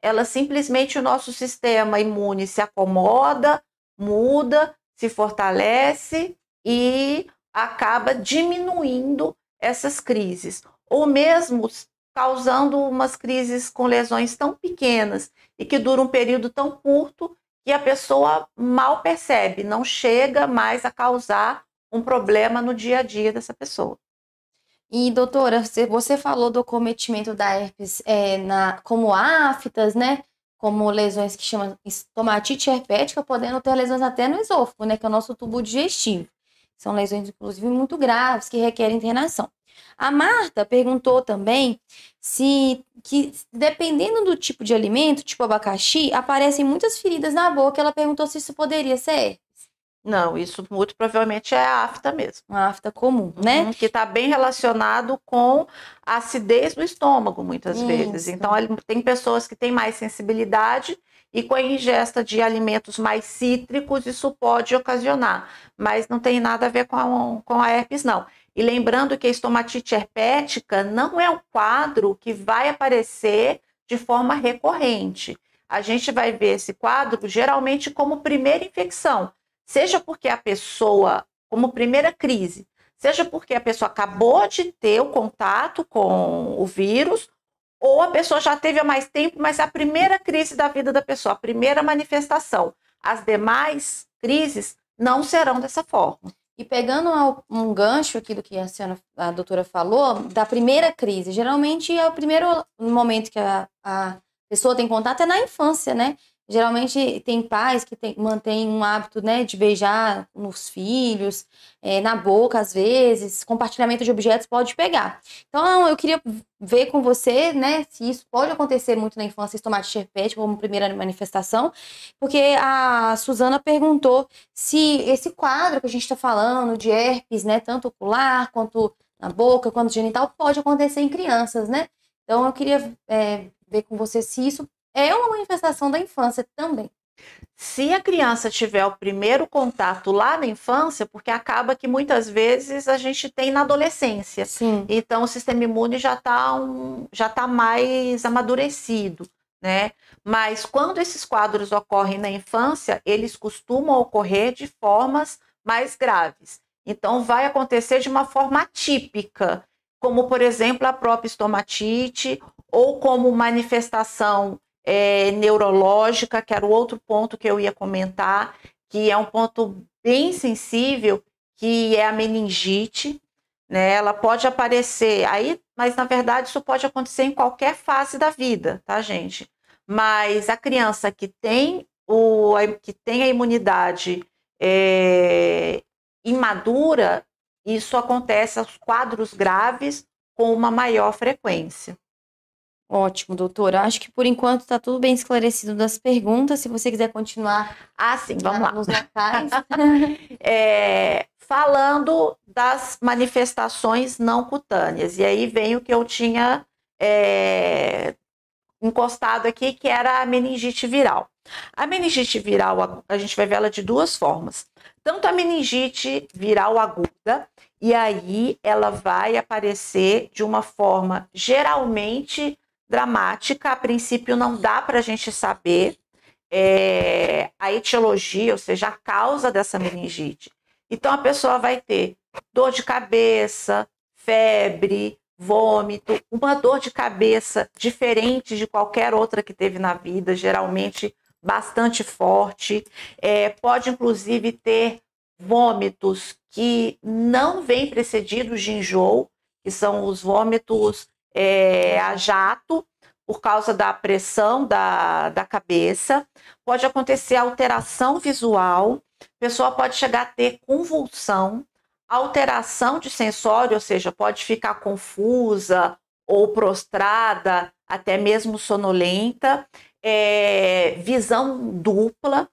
ela simplesmente o nosso sistema imune se acomoda, muda se fortalece e acaba diminuindo essas crises, ou mesmo causando umas crises com lesões tão pequenas e que duram um período tão curto que a pessoa mal percebe, não chega mais a causar um problema no dia a dia dessa pessoa. E, doutora, você falou do cometimento da herpes é, na, como aftas, né? Como lesões que chamam estomatite herpética, podendo ter lesões até no esôfago, né, que é o nosso tubo digestivo. São lesões, inclusive, muito graves, que requerem internação. A Marta perguntou também se, que dependendo do tipo de alimento, tipo abacaxi, aparecem muitas feridas na boca. Ela perguntou se isso poderia ser não, isso muito provavelmente é a afta mesmo. Uma afta comum, né? Uhum, que está bem relacionado com a acidez no estômago, muitas isso. vezes. Então, tem pessoas que têm mais sensibilidade e com a ingesta de alimentos mais cítricos, isso pode ocasionar. Mas não tem nada a ver com a, com a herpes, não. E lembrando que a estomatite herpética não é um quadro que vai aparecer de forma recorrente. A gente vai ver esse quadro geralmente como primeira infecção seja porque a pessoa, como primeira crise, seja porque a pessoa acabou de ter o contato com o vírus, ou a pessoa já teve há mais tempo, mas é a primeira crise da vida da pessoa, a primeira manifestação. As demais crises não serão dessa forma. E pegando um gancho aqui do que a senhora, a doutora falou, da primeira crise, geralmente é o primeiro momento que a, a pessoa tem contato é na infância, né? Geralmente tem pais que tem, mantêm um hábito né, de beijar nos filhos, é, na boca às vezes, compartilhamento de objetos pode pegar. Então eu queria ver com você né, se isso pode acontecer muito na infância, estomatite herpética como primeira manifestação, porque a Suzana perguntou se esse quadro que a gente está falando de herpes, né, tanto ocular quanto na boca, quanto genital, pode acontecer em crianças, né? Então eu queria é, ver com você se isso é uma manifestação da infância também. Se a criança tiver o primeiro contato lá na infância, porque acaba que muitas vezes a gente tem na adolescência. Sim. Então o sistema imune já está um, já tá mais amadurecido, né? Mas quando esses quadros ocorrem na infância, eles costumam ocorrer de formas mais graves. Então vai acontecer de uma forma atípica, como por exemplo a própria estomatite ou como manifestação é, neurológica, que era o outro ponto que eu ia comentar, que é um ponto bem sensível, que é a meningite. Né? Ela pode aparecer aí, mas na verdade isso pode acontecer em qualquer fase da vida, tá, gente? Mas a criança que tem, o, que tem a imunidade é, imadura, isso acontece aos quadros graves com uma maior frequência. Ótimo, doutora. Acho que por enquanto está tudo bem esclarecido das perguntas. Se você quiser continuar. Ah, sim, vamos lá. Nos locais. é, falando das manifestações não cutâneas. E aí vem o que eu tinha é, encostado aqui, que era a meningite viral. A meningite viral, a gente vai ver ela de duas formas. Tanto a meningite viral aguda, e aí ela vai aparecer de uma forma geralmente dramática. A princípio, não dá para a gente saber é, a etiologia, ou seja, a causa dessa meningite. Então, a pessoa vai ter dor de cabeça, febre, vômito, uma dor de cabeça diferente de qualquer outra que teve na vida, geralmente bastante forte. É, pode, inclusive, ter vômitos que não vêm precedidos de enjoo, que são os vômitos é, a jato por causa da pressão da, da cabeça, pode acontecer alteração visual, a pessoa pode chegar a ter convulsão, alteração de sensório, ou seja, pode ficar confusa ou prostrada, até mesmo sonolenta, é, visão dupla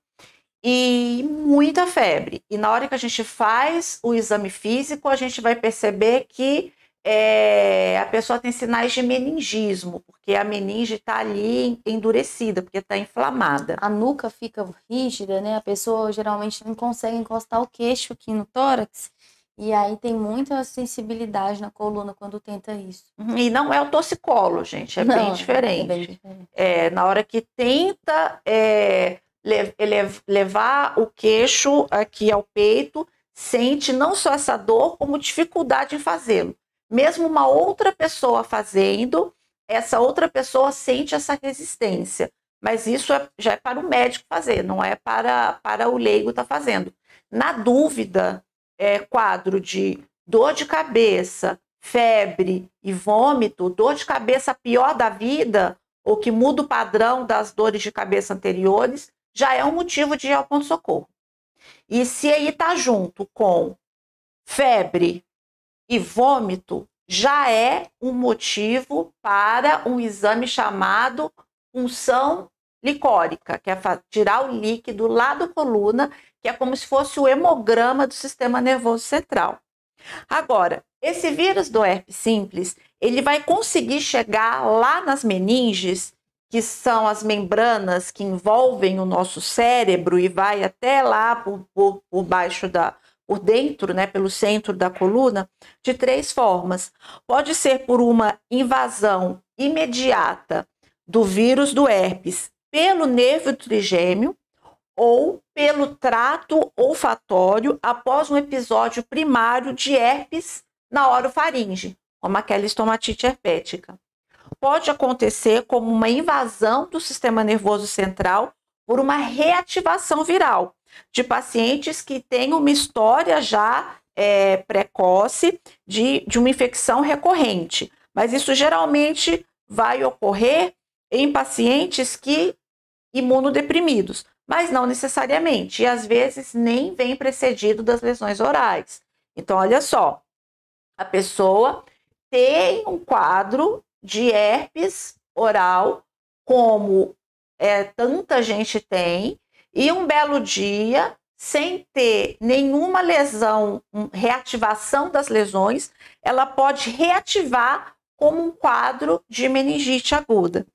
e muita febre. E na hora que a gente faz o exame físico, a gente vai perceber que é, a pessoa tem sinais de meningismo, porque a meninge está ali endurecida, porque está inflamada. A nuca fica rígida, né? A pessoa geralmente não consegue encostar o queixo aqui no tórax. E aí tem muita sensibilidade na coluna quando tenta isso. Uhum, e não é o torcicolo, gente, é, não, bem, diferente. é bem diferente. É, na hora que tenta é, levar o queixo aqui ao peito, sente não só essa dor, como dificuldade em fazê-lo mesmo uma outra pessoa fazendo, essa outra pessoa sente essa resistência. Mas isso é, já é para o médico fazer, não é para, para o leigo estar tá fazendo. Na dúvida, é, quadro de dor de cabeça, febre e vômito, dor de cabeça pior da vida, ou que muda o padrão das dores de cabeça anteriores, já é um motivo de ir ao ponto-socorro. E se aí está junto com febre e vômito, já é um motivo para um exame chamado punção licórica, que é tirar o líquido lá da coluna, que é como se fosse o hemograma do sistema nervoso central. Agora, esse vírus do herpes simples, ele vai conseguir chegar lá nas meninges, que são as membranas que envolvem o nosso cérebro e vai até lá por, por, por baixo da, por dentro, né, pelo centro da coluna, de três formas. Pode ser por uma invasão imediata do vírus do herpes pelo nervo trigêmeo ou pelo trato olfatório após um episódio primário de herpes na orofaringe, como aquela estomatite herpética. Pode acontecer como uma invasão do sistema nervoso central por uma reativação viral de pacientes que têm uma história já é, precoce de, de uma infecção recorrente. Mas isso geralmente vai ocorrer em pacientes que imunodeprimidos, mas não necessariamente, e às vezes nem vem precedido das lesões orais. Então, olha só, a pessoa tem um quadro de herpes oral, como é, tanta gente tem, e um belo dia, sem ter nenhuma lesão, reativação das lesões, ela pode reativar como um quadro de meningite aguda.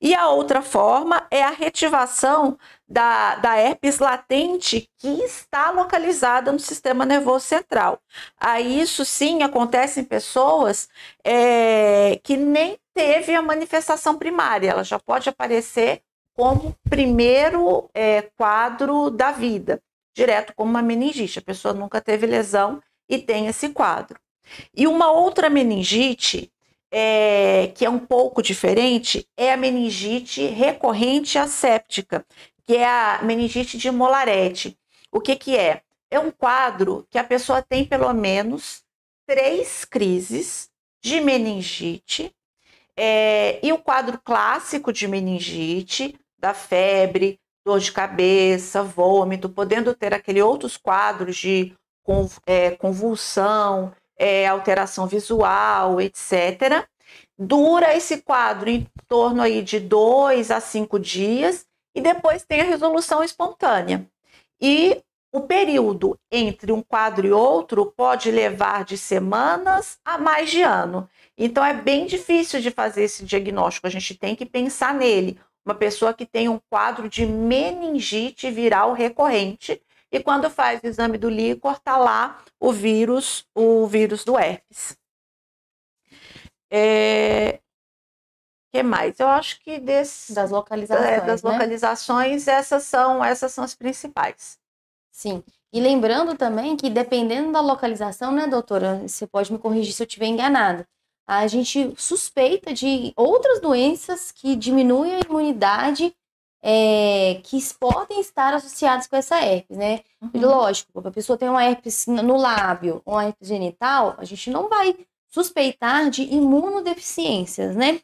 E a outra forma é a reativação da, da herpes latente que está localizada no sistema nervoso central. Aí isso sim acontece em pessoas é, que nem teve a manifestação primária, ela já pode aparecer como primeiro é, quadro da vida, direto como uma meningite. A pessoa nunca teve lesão e tem esse quadro. E uma outra meningite, é, que é um pouco diferente, é a meningite recorrente asséptica, que é a meningite de Molarete. O que, que é? É um quadro que a pessoa tem pelo menos três crises de meningite, é, e o quadro clássico de meningite da febre, dor de cabeça, vômito, podendo ter aqueles outros quadros de é, convulsão, é, alteração visual, etc. Dura esse quadro em torno aí de dois a cinco dias e depois tem a resolução espontânea. E o período entre um quadro e outro pode levar de semanas a mais de ano. Então é bem difícil de fazer esse diagnóstico, a gente tem que pensar nele uma pessoa que tem um quadro de meningite viral recorrente e quando faz o exame do líquor está lá o vírus, o vírus do herpes. É... que mais? Eu acho que desse, das localizações, é, das né? localizações essas são essas são as principais. Sim. E lembrando também que dependendo da localização, né, doutora, você pode me corrigir se eu estiver enganado a gente suspeita de outras doenças que diminuem a imunidade é, que podem estar associadas com essa herpes, né? Uhum. Lógico, a pessoa tem uma herpes no lábio, uma herpes genital, a gente não vai suspeitar de imunodeficiências, né?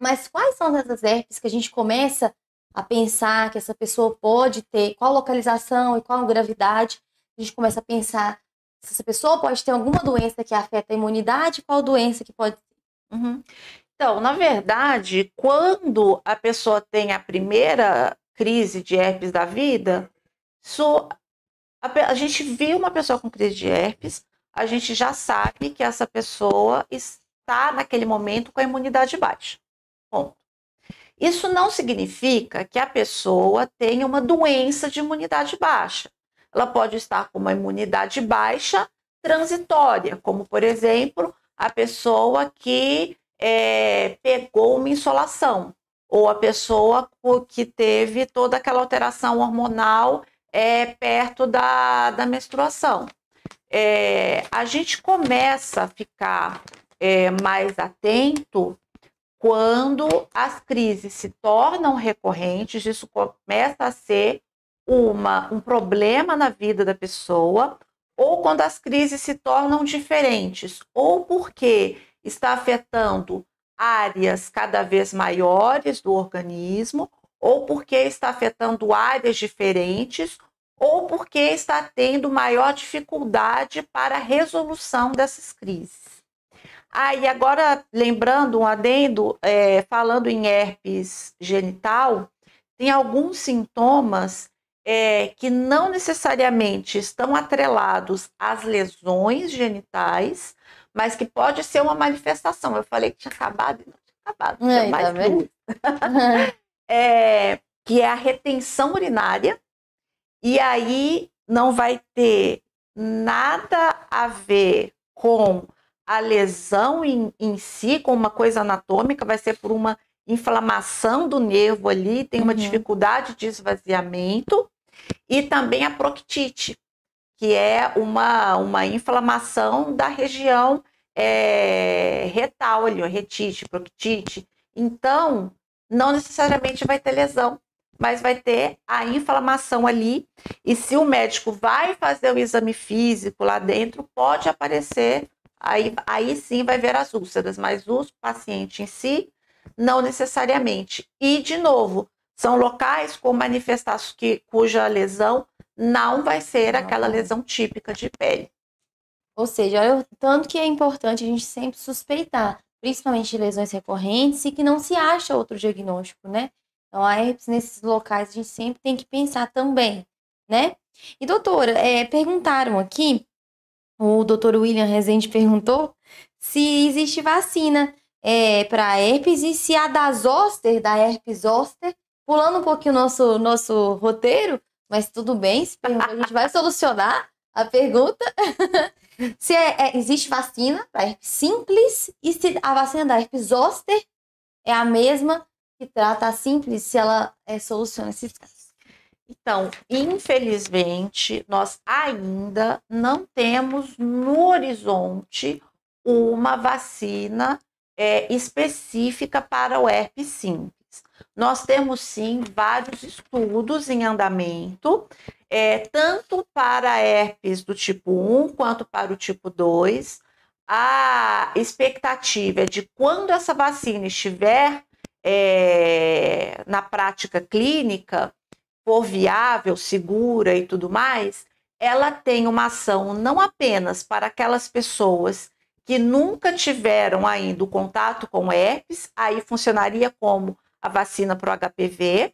Mas quais são essas herpes que a gente começa a pensar que essa pessoa pode ter, qual localização e qual gravidade? A gente começa a pensar se essa pessoa pode ter alguma doença que afeta a imunidade, qual doença que pode uhum. Então, na verdade, quando a pessoa tem a primeira crise de herpes da vida, so, a, a gente viu uma pessoa com crise de herpes, a gente já sabe que essa pessoa está naquele momento com a imunidade baixa. Ponto. Isso não significa que a pessoa tenha uma doença de imunidade baixa ela pode estar com uma imunidade baixa transitória, como por exemplo a pessoa que é, pegou uma insolação ou a pessoa que teve toda aquela alteração hormonal é, perto da, da menstruação. É, a gente começa a ficar é, mais atento quando as crises se tornam recorrentes, isso começa a ser uma, um problema na vida da pessoa, ou quando as crises se tornam diferentes, ou porque está afetando áreas cada vez maiores do organismo, ou porque está afetando áreas diferentes, ou porque está tendo maior dificuldade para a resolução dessas crises. Ah, e agora, lembrando um adendo, é, falando em herpes genital, tem alguns sintomas é, que não necessariamente estão atrelados às lesões genitais, mas que pode ser uma manifestação. Eu falei que tinha acabado, não tinha acabado, tinha mais tá duas. é, que é a retenção urinária, e aí não vai ter nada a ver com a lesão em, em si, com uma coisa anatômica, vai ser por uma inflamação do nervo ali, tem uma uhum. dificuldade de esvaziamento, e também a proctite, que é uma, uma inflamação da região é, retal ali, retite, proctite. Então, não necessariamente vai ter lesão, mas vai ter a inflamação ali. E se o médico vai fazer o exame físico lá dentro, pode aparecer aí, aí sim vai ver as úlceras, mas o paciente em si, não necessariamente. E, de novo, são locais com manifestações que, cuja lesão não vai ser aquela lesão típica de pele. Ou seja, olha, tanto que é importante a gente sempre suspeitar, principalmente de lesões recorrentes e que não se acha outro diagnóstico, né? Então, a herpes nesses locais a gente sempre tem que pensar também, né? E doutora, é, perguntaram aqui o doutor William Rezende perguntou se existe vacina é, para herpes e se a da zoster, da herpes zoster, pulando um pouquinho o nosso, nosso roteiro, mas tudo bem, a gente vai solucionar a pergunta. se é, é, existe vacina para herpes simples e se a vacina da herpes zoster é a mesma que trata a simples, se ela é, soluciona esses casos. Então, infelizmente, nós ainda não temos no horizonte uma vacina é, específica para o herpes simples. Nós temos sim vários estudos em andamento, é, tanto para herpes do tipo 1 quanto para o tipo 2. A expectativa é de quando essa vacina estiver é, na prática clínica, for viável, segura e tudo mais, ela tem uma ação não apenas para aquelas pessoas que nunca tiveram ainda o contato com herpes, aí funcionaria como a vacina para o HPV,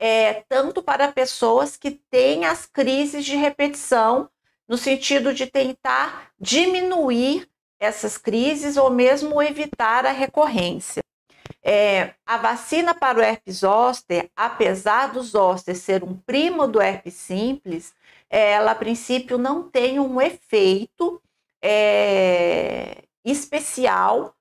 é, tanto para pessoas que têm as crises de repetição, no sentido de tentar diminuir essas crises ou mesmo evitar a recorrência. É, a vacina para o herpes zoster, apesar do zoster ser um primo do herpes simples, é, ela a princípio não tem um efeito é, especial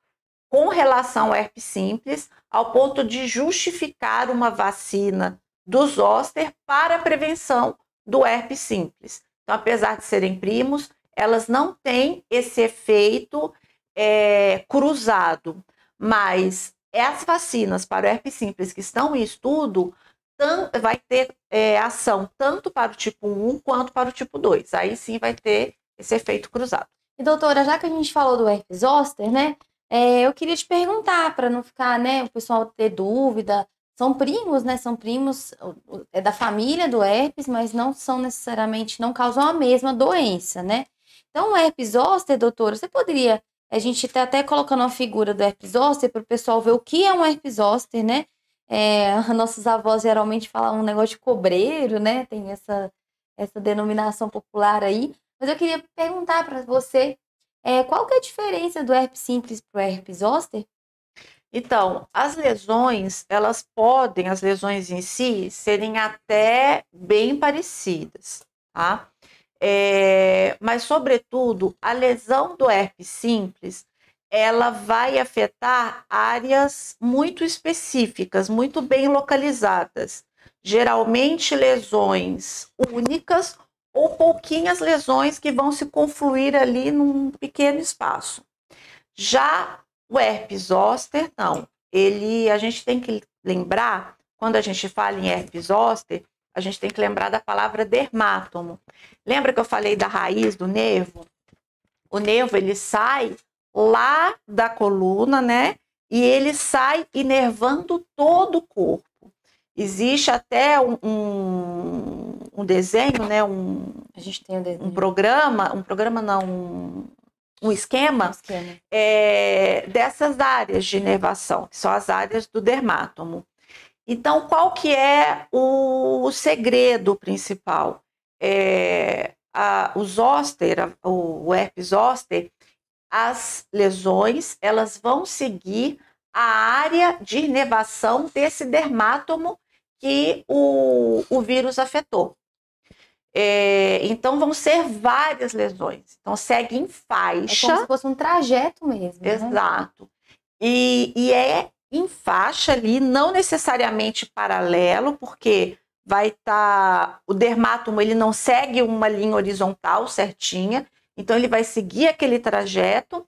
com relação ao herpes simples, ao ponto de justificar uma vacina do zoster para a prevenção do herpes simples. Então, apesar de serem primos, elas não têm esse efeito é, cruzado, mas as vacinas para o herpes simples que estão em estudo vai ter é, ação tanto para o tipo 1 quanto para o tipo 2. Aí sim vai ter esse efeito cruzado. E doutora, já que a gente falou do herpes zoster, né? É, eu queria te perguntar, para não ficar, né, o pessoal ter dúvida. São primos, né? São primos, é da família do herpes, mas não são necessariamente, não causam a mesma doença, né? Então, o herpes zoster, doutora, você poderia a gente está até colocando uma figura do herpes zoster para o pessoal ver o que é um herpes zoster, né? É, nossos avós geralmente falam um negócio de cobreiro, né? Tem essa, essa denominação popular aí. Mas eu queria perguntar para você, é, qual que é a diferença do herpes simples para o herpes zoster? Então, as lesões, elas podem, as lesões em si, serem até bem parecidas, tá? É, mas, sobretudo, a lesão do herpes simples, ela vai afetar áreas muito específicas, muito bem localizadas. Geralmente lesões únicas ou pouquinhas lesões que vão se confluir ali num pequeno espaço. Já o herpes zoster, não. Ele, a gente tem que lembrar, quando a gente fala em herpes zoster, a gente tem que lembrar da palavra dermátomo. Lembra que eu falei da raiz do nervo? O nervo ele sai lá da coluna, né? e ele sai inervando todo o corpo. Existe até um, um, um desenho, né? Um, a gente tem um, desenho. um programa, um programa não, um, um esquema, Um esquema. é, dessas áreas de inervação, que são as áreas do dermátomo. Então, qual que é o, o segredo principal? É, a, o zoster, a- o, o herpes zoster, as lesões, elas vão seguir a área de inervação desse dermátomo que o, o vírus afetou. É, então, vão ser várias lesões. Então, segue em É faixa. como se fosse um trajeto mesmo. né? Exato. E, e é em faixa ali, não necessariamente paralelo, porque vai estar. o dermátomo ele não segue uma linha horizontal certinha, então ele vai seguir aquele trajeto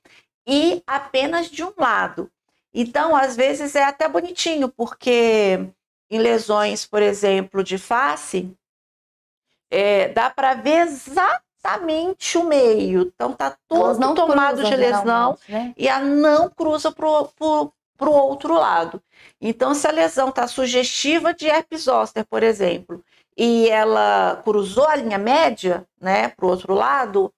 e apenas de um lado. Então, às vezes é até bonitinho, porque em lesões, por exemplo, de face, é, dá para ver exatamente o meio. Então, tá todo não tomado de lesão né? e a não cruza para o outro lado. Então, se a lesão está sugestiva de herpes zoster, por exemplo, e ela cruzou a linha média, né, para o outro lado,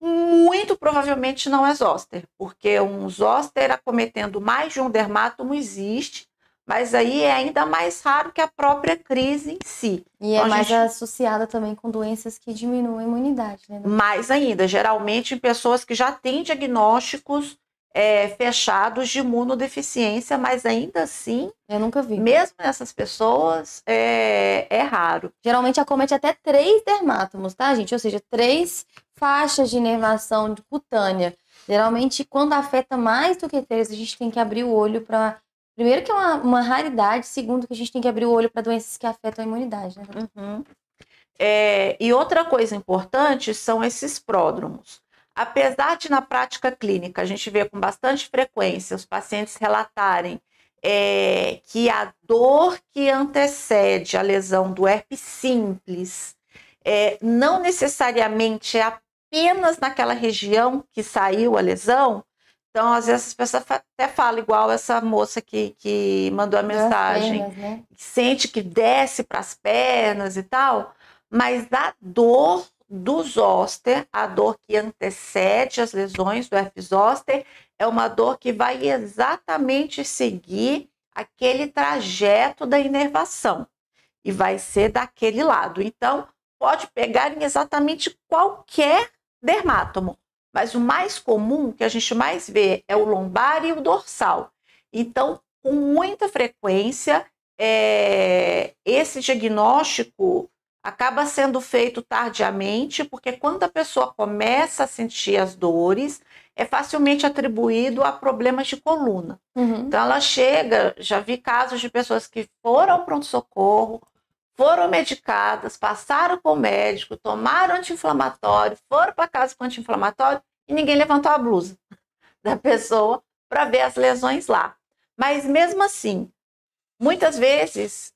muito provavelmente não é zoster, porque um zoster acometendo mais de um dermátomo existe, mas aí é ainda mais raro que a própria crise em si. E é Então, a mais gente- associada também com doenças que diminuem a imunidade, né? Mais ainda, geralmente em pessoas que já têm diagnósticos é, fechados de imunodeficiência, mas ainda assim, Eu nunca vi. mesmo nessas pessoas, é, é raro. Geralmente acomete até três dermátomos, tá, gente? Ou seja, três faixas de inervação cutânea. Geralmente, quando afeta mais do que três, a gente tem que abrir o olho para. Primeiro, que é uma, uma raridade. Segundo, que a gente tem que abrir o olho para doenças que afetam a imunidade, né? Uhum. É, e outra coisa importante são esses pródromos. Apesar de na prática clínica a gente ver com bastante frequência os pacientes relatarem é, que a dor que antecede a lesão do herpes simples é, não necessariamente é apenas naquela região que saiu a lesão. Então, às vezes, as pessoas até falam, igual essa moça que, que mandou a mensagem pernas, né? sente que desce para as pernas e tal, mas a dor do zoster, a dor que antecede as lesões do zoster, é uma dor que vai exatamente seguir aquele trajeto da inervação e vai ser daquele lado. Então, pode pegar em exatamente qualquer dermátomo, mas o mais comum que a gente mais vê é o lombar e o dorsal. Então, com muita frequência, é, esse diagnóstico acaba sendo feito tardiamente, porque quando a pessoa começa a sentir as dores, é facilmente atribuído a problemas de coluna. Uhum. Então ela chega, já vi casos de pessoas que foram ao pronto-socorro, foram medicadas, passaram com o médico, tomaram anti-inflamatório, foram para casa com anti-inflamatório e ninguém levantou a blusa da pessoa para ver as lesões lá. Mas mesmo assim, muitas vezes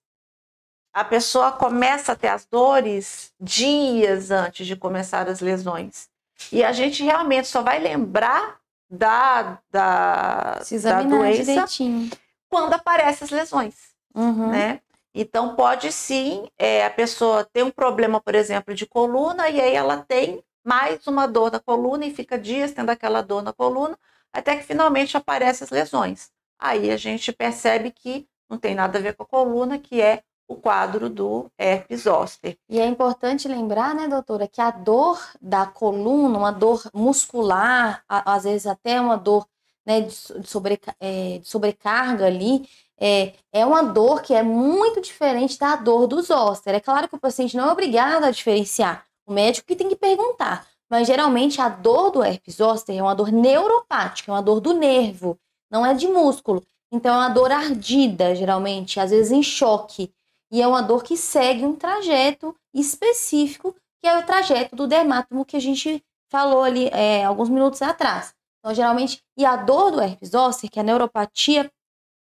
a pessoa começa a ter as dores dias antes de começar as lesões. E a gente realmente só vai lembrar da, da, da doença direitinho. quando aparecem as lesões, Uhum. né? Então pode sim, é, a pessoa ter um problema, por exemplo, de coluna, e aí ela tem mais uma dor na coluna e fica dias tendo aquela dor na coluna, até que finalmente aparecem as lesões. Aí a gente percebe que não tem nada a ver com a coluna, que é o quadro do herpes zoster. E é importante lembrar, né, doutora, que a dor da coluna, uma dor muscular, às vezes até uma dor né, de, so- de sobreca- é, de sobrecarga ali, é, é uma dor que é muito diferente da dor do zoster. É claro que o paciente não é obrigado a diferenciar, o médico que tem que perguntar, mas geralmente a dor do herpes zoster é uma dor neuropática, é uma dor do nervo, não é de músculo. Então é uma dor ardida, geralmente, às vezes em choque. E é uma dor que segue um trajeto específico, que é o trajeto do dermátomo que a gente falou ali é, alguns minutos atrás. Então, geralmente, e a dor do herpes zoster, que é a neuropatia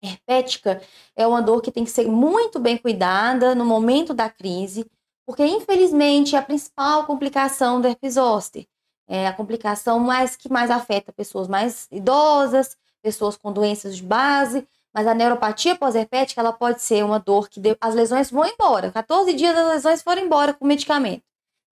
herpética, é uma dor que tem que ser muito bem cuidada no momento da crise, porque infelizmente é a principal complicação do herpes zoster. É a complicação mais que mais afeta pessoas mais idosas, pessoas com doenças de base, mas a neuropatia pós-herpética, ela pode ser uma dor que as lesões vão embora. 14 dias as lesões foram embora com o medicamento.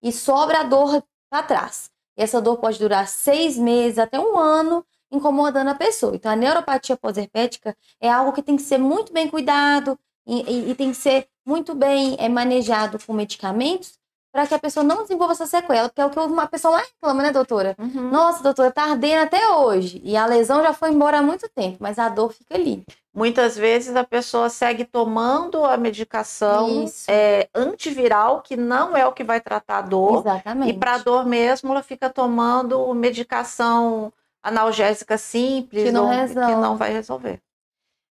E sobra a dor para trás. E essa dor pode durar seis meses até um ano, incomodando a pessoa. Então, a neuropatia pós-herpética é algo que tem que ser muito bem cuidado e, e, e tem que ser muito bem é, manejado com medicamentos para que a pessoa não desenvolva essa sequela, porque é o que uma pessoa lá reclama, né, doutora? Uhum. Nossa, doutora, tá ardendo até hoje. E a lesão já foi embora há muito tempo, mas a dor fica ali. Muitas vezes a pessoa segue tomando a medicação é, antiviral, que não é o que vai tratar a dor. Exatamente. E para dor mesmo, ela fica tomando medicação analgésica simples, que não, que não vai resolver.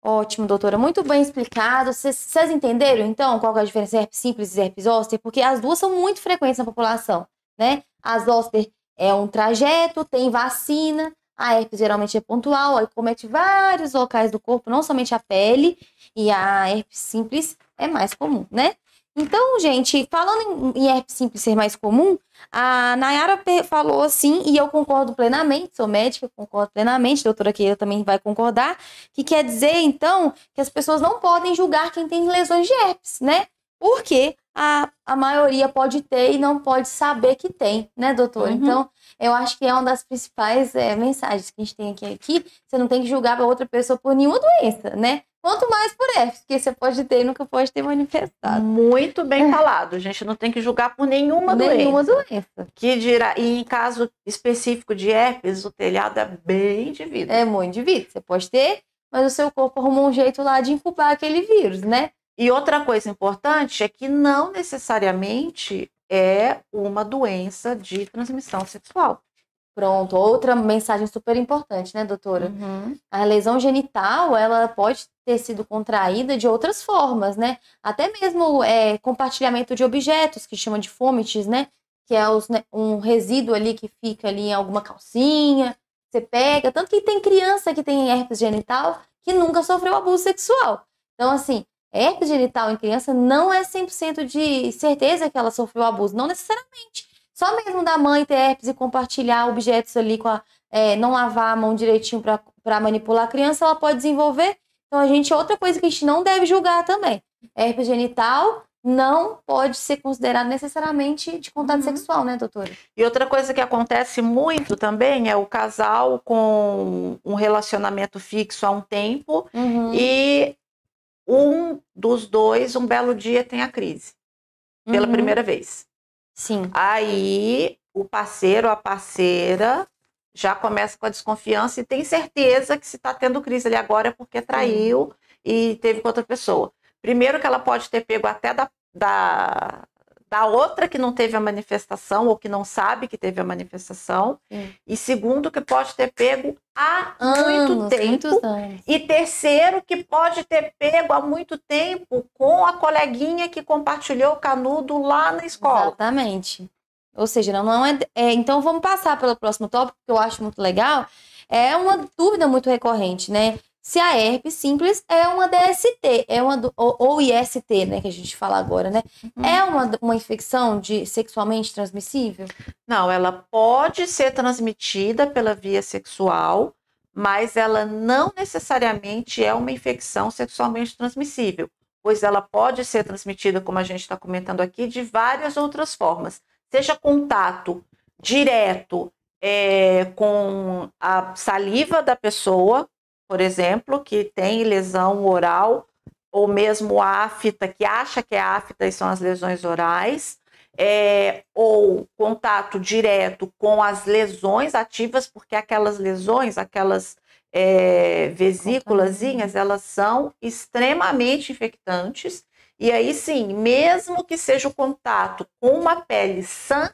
Ótimo, doutora. Muito bem explicado. Vocês entenderam, então, qual é a diferença entre herpes simples e herpes zoster? Porque as duas são muito frequentes na população, né? A zoster é um trajeto, tem vacina. A herpes geralmente é pontual, aí comete vários locais do corpo, não somente a pele. E a herpes simples é mais comum, né? Então, gente, falando em herpes simples ser mais comum, a Nayara falou assim, e eu concordo plenamente, sou médica, concordo plenamente, a doutora Keila também vai concordar, que quer dizer, então, que as pessoas não podem julgar quem tem lesões de herpes, né? Porque a, a maioria pode ter e não pode saber que tem, né, doutora? Uhum. Então, eu acho que é uma das principais é, mensagens que a gente tem aqui, aqui. Você não tem que julgar a outra pessoa por nenhuma doença, né? Quanto mais por herpes, porque você pode ter e nunca pode ter manifestado. Muito bem é. falado. A gente não tem que julgar por nenhuma, nenhuma doença. doença. Que dirá, e em caso específico de herpes, o telhado é bem indivíduo. É muito indivíduo. Você pode ter, mas o seu corpo arrumou um jeito lá de incubar aquele vírus, né? E outra coisa importante é que não necessariamente é uma doença de transmissão sexual. Pronto, outra mensagem super importante, né, doutora? Uhum. A lesão genital, ela pode ter sido contraída de outras formas, né? Até mesmo é, compartilhamento de objetos, que chama de fomites, né? Que é os, né, um resíduo ali que fica ali em alguma calcinha, você pega. Tanto que tem criança que tem herpes genital que nunca sofreu abuso sexual. Então, assim, herpes genital em criança não é 100% de certeza que ela sofreu abuso, não necessariamente. Só mesmo da mãe ter herpes e compartilhar objetos ali com a. É, não lavar a mão direitinho para manipular a criança, ela pode desenvolver. Então, a gente, outra coisa que a gente não deve julgar também. Herpes genital não pode ser considerado necessariamente de contato uhum. sexual, né, doutora? E outra coisa que acontece muito também é o casal com um relacionamento fixo há um tempo uhum. e um dos dois, um belo dia, tem a crise. Pela uhum. primeira vez. Sim. Aí o parceiro, a parceira, já começa com a desconfiança e tem certeza que se está tendo crise ali agora é porque traiu e teve com outra pessoa. Primeiro que ela pode ter pego até da, da, da outra que não teve a manifestação ou que não sabe que teve a manifestação. Sim. E segundo, que pode ter pego há Anos, muito tempo. E terceiro, que pode ter pego há muito tempo com a coleguinha que compartilhou o canudo lá na escola. Exatamente. Ou seja, não é, é, Então vamos passar pelo próximo tópico, que eu acho muito legal. É uma dúvida muito recorrente, né? Se a herpes simples é uma DST, é uma ou, ou IST, né, que a gente fala agora, né? Uhum. É uma, uma infecção de sexualmente transmissível? Não, ela pode ser transmitida pela via sexual, mas ela não necessariamente é uma infecção sexualmente transmissível, pois ela pode ser transmitida, como a gente está comentando aqui, de várias outras formas, seja contato direto é, com a saliva da pessoa, por exemplo, que tem lesão oral, ou mesmo afta, que acha que é afta e são as lesões orais, é, ou contato direto com as lesões ativas, porque aquelas lesões, aquelas é, vesículazinhas, elas são extremamente infectantes. E aí sim, mesmo que seja o contato com uma pele sã,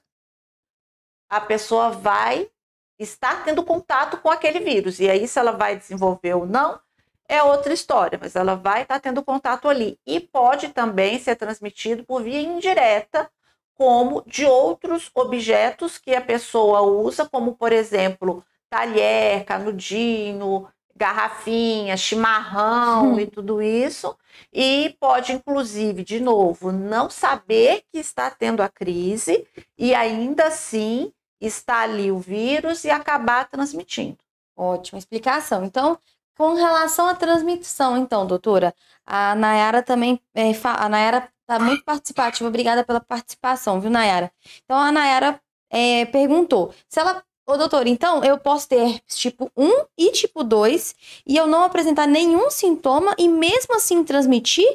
a pessoa vai está tendo contato com aquele vírus. E aí, se ela vai desenvolver ou não, é outra história, mas ela vai estar tendo contato ali. E pode também ser transmitido por via indireta, como de outros objetos que a pessoa usa, como, por exemplo, talher, canudinho, garrafinha, chimarrão e tudo isso. E pode, inclusive, de novo, não saber que está tendo a crise e ainda assim está ali o vírus e acabar transmitindo. Ótima explicação. Então, com relação à transmissão, então, doutora, a Nayara também, é, a Nayara está muito participativa, obrigada pela participação, viu, Nayara? Então, a Nayara é, perguntou se ela Ô, doutor, então eu posso ter tipo 1 e tipo 2 e eu não apresentar nenhum sintoma e mesmo assim transmitir?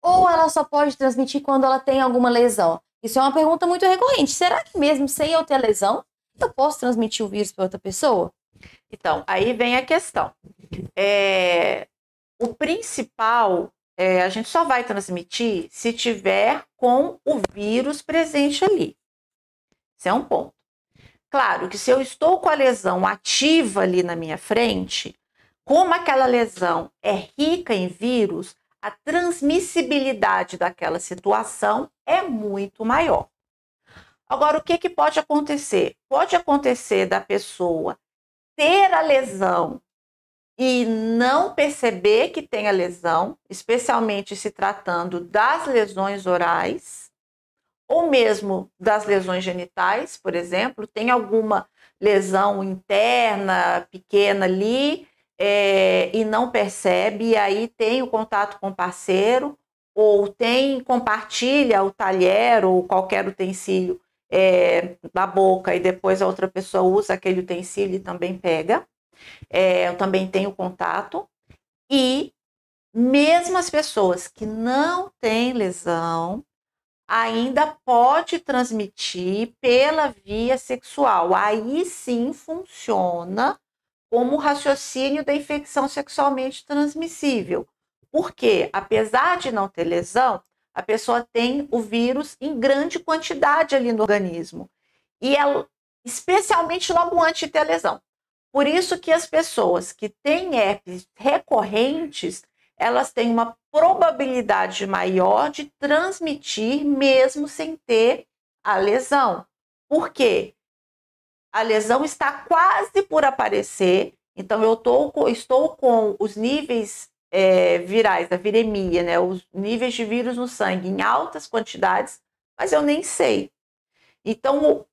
Ou ela só pode transmitir quando ela tem alguma lesão? Isso é uma pergunta muito recorrente. Será que mesmo sem eu ter lesão, eu posso transmitir o vírus para outra pessoa? Então, aí vem a questão. É, o principal, é, a gente só vai transmitir se tiver com o vírus presente ali. Esse é um ponto. Claro que se eu estou com a lesão ativa ali na minha frente, como aquela lesão é rica em vírus, a transmissibilidade daquela situação é muito maior. Agora, o que, que pode acontecer? Pode acontecer da pessoa ter a lesão e não perceber que tem a lesão, especialmente se tratando das lesões orais, ou mesmo das lesões genitais, por exemplo, tem alguma lesão interna pequena ali é, e não percebe, e aí tem o contato com o parceiro, ou tem, compartilha o talher ou qualquer utensílio é, na boca e depois a outra pessoa usa aquele utensílio e também pega. É, eu também tenho contato. E mesmo as pessoas que não têm lesão, ainda pode transmitir pela via sexual. Aí sim funciona como raciocínio da infecção sexualmente transmissível. Porque, apesar de não ter lesão, a pessoa tem o vírus em grande quantidade ali no organismo. E ela, especialmente logo antes de ter a lesão. Por isso que as pessoas que têm herpes recorrentes, elas têm uma probabilidade maior de transmitir mesmo sem ter a lesão. Por quê? A lesão está quase por aparecer, então eu tô, estou com os níveis é, virais da viremia, né, os níveis de vírus no sangue em altas quantidades, mas eu nem sei. Então,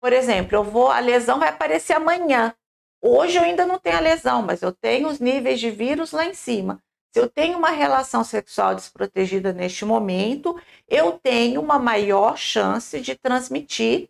por exemplo, eu vou, a lesão vai aparecer amanhã. Hoje eu ainda não tenho a lesão, mas eu tenho os níveis de vírus lá em cima. Se eu tenho uma relação sexual desprotegida neste momento, eu tenho uma maior chance de transmitir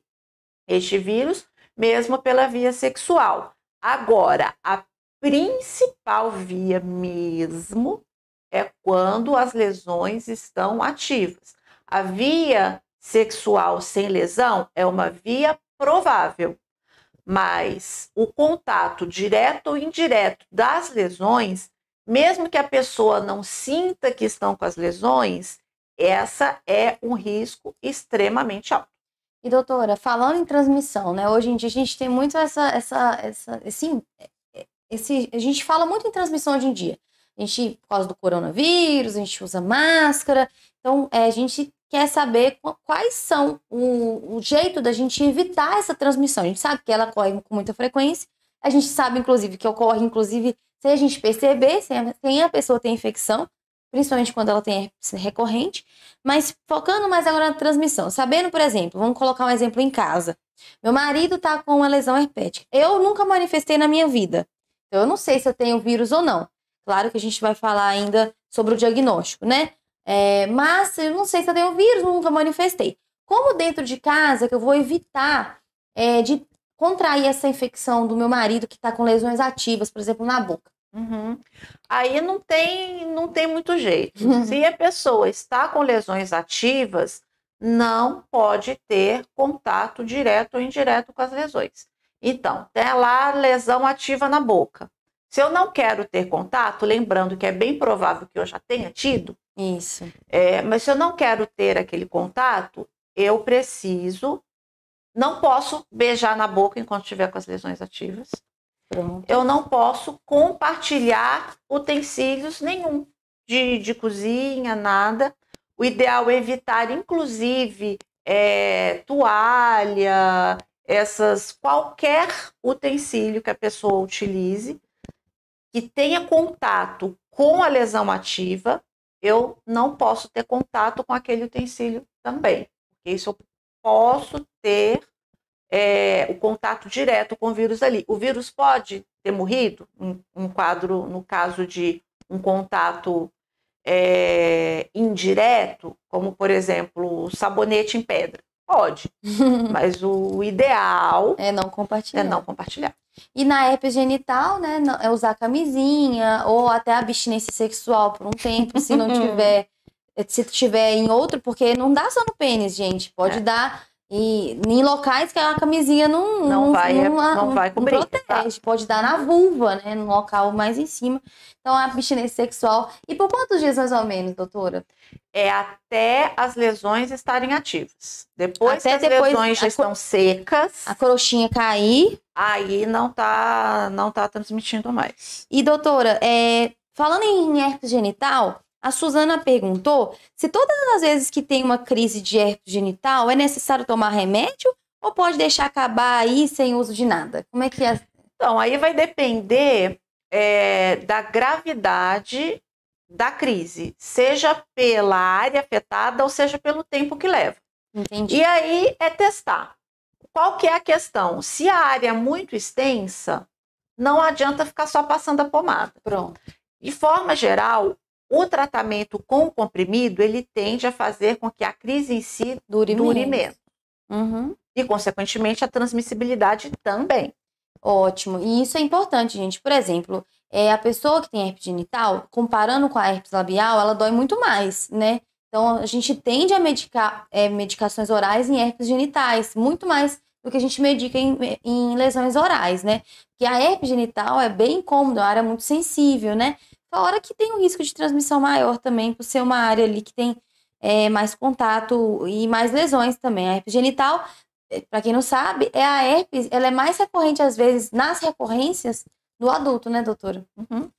este vírus, mesmo pela via sexual. Agora, a principal via mesmo é quando as lesões estão ativas. A via sexual sem lesão é uma via provável, mas o contato direto ou indireto das lesões mesmo que a pessoa não sinta que estão com as lesões, essa é um risco extremamente alto. E doutora, falando em transmissão, né? Hoje em dia a gente tem muito essa, essa, essa, esse, esse, a gente fala muito em transmissão hoje em dia. A gente, por causa do coronavírus, a gente usa máscara. Então, é, a gente quer saber quais são o, o jeito da gente evitar essa transmissão. A gente sabe que ela ocorre com muita frequência. A gente sabe, inclusive, que ocorre, inclusive, se a gente perceber se a pessoa tem infecção, principalmente quando ela tem recorrente, mas focando mais agora na transmissão, sabendo, por exemplo, vamos colocar um exemplo em casa. Meu marido tá com uma lesão herpética. Eu nunca manifestei na minha vida. Então, eu não sei se eu tenho vírus ou não. Claro que a gente vai falar ainda sobre o diagnóstico, né? É, mas eu não sei se eu tenho vírus, nunca manifestei. Como dentro de casa que eu vou evitar é, de contrair essa infecção do meu marido que está com lesões ativas, por exemplo, na boca? Uhum. Aí não tem, não tem muito jeito. Uhum. Se a pessoa está com lesões ativas, não pode ter contato direto ou indireto com as lesões. Então, tem lá lesão ativa na boca. Se eu não quero ter contato, lembrando que é bem provável que eu já tenha tido. Isso. É, mas se eu não quero ter aquele contato, eu preciso. Não posso beijar na boca enquanto estiver com as lesões ativas. Pronto. Eu não posso compartilhar utensílios nenhum de, de cozinha, nada. O ideal é evitar, inclusive, é, toalha, essas qualquer utensílio que a pessoa utilize que tenha contato com a lesão ativa, eu não posso ter contato com aquele utensílio também. Porque isso eu posso ter é, contato direto com o vírus ali. O vírus pode ter morrido, um, um quadro, no caso de um contato é, indireto, como por exemplo, sabonete em pedra. Pode, mas o ideal é não compartilhar. É não compartilhar. E na herpes genital, né, é usar camisinha ou até abstinência sexual por um tempo, se não tiver, se tiver em outro, porque não dá só no pênis, gente, pode é. dar e em locais que a camisinha não, não, não vai, não, não, não vai cobrir, não protege. Tá? Pode dar na vulva, né? No local mais em cima. Então, a abstinência sexual. E por quantos dias mais ou menos, doutora? É até as lesões estarem ativas. Depois até que as depois, lesões já estão secas. A crochinha cair. Aí não tá, não tá transmitindo mais. E, doutora, é, falando em herpes genital, a Suzana perguntou se todas as vezes que tem uma crise de herpes genital é necessário tomar remédio ou pode deixar acabar aí sem uso de nada? Como é que é? Então, aí vai depender é, da gravidade da crise, seja pela área afetada ou seja pelo tempo que leva. Entendi. E aí é testar. Qual que é a questão? Se a área é muito extensa, não adianta ficar só passando a pomada. Pronto. De forma geral, o tratamento com comprimido, ele tende a fazer com que a crise em si dure, dure menos. Uhum. E, consequentemente, a transmissibilidade também. Ótimo. E isso é importante, gente. Por exemplo, é, a pessoa que tem herpes genital, comparando com a herpes labial, ela dói muito mais, né? Então, a gente tende a medicar é, medicações orais em herpes genitais, muito mais do que a gente medica em, em lesões orais, né? Porque a herpes genital é bem incômoda, é uma área muito sensível, né? Fora que tem um risco de transmissão maior também, por ser uma área ali que tem é, mais contato e mais lesões também. A herpes genital, é, para quem não sabe, é a herpes, ela é mais recorrente às vezes nas recorrências do adulto, né, doutora? Uhum.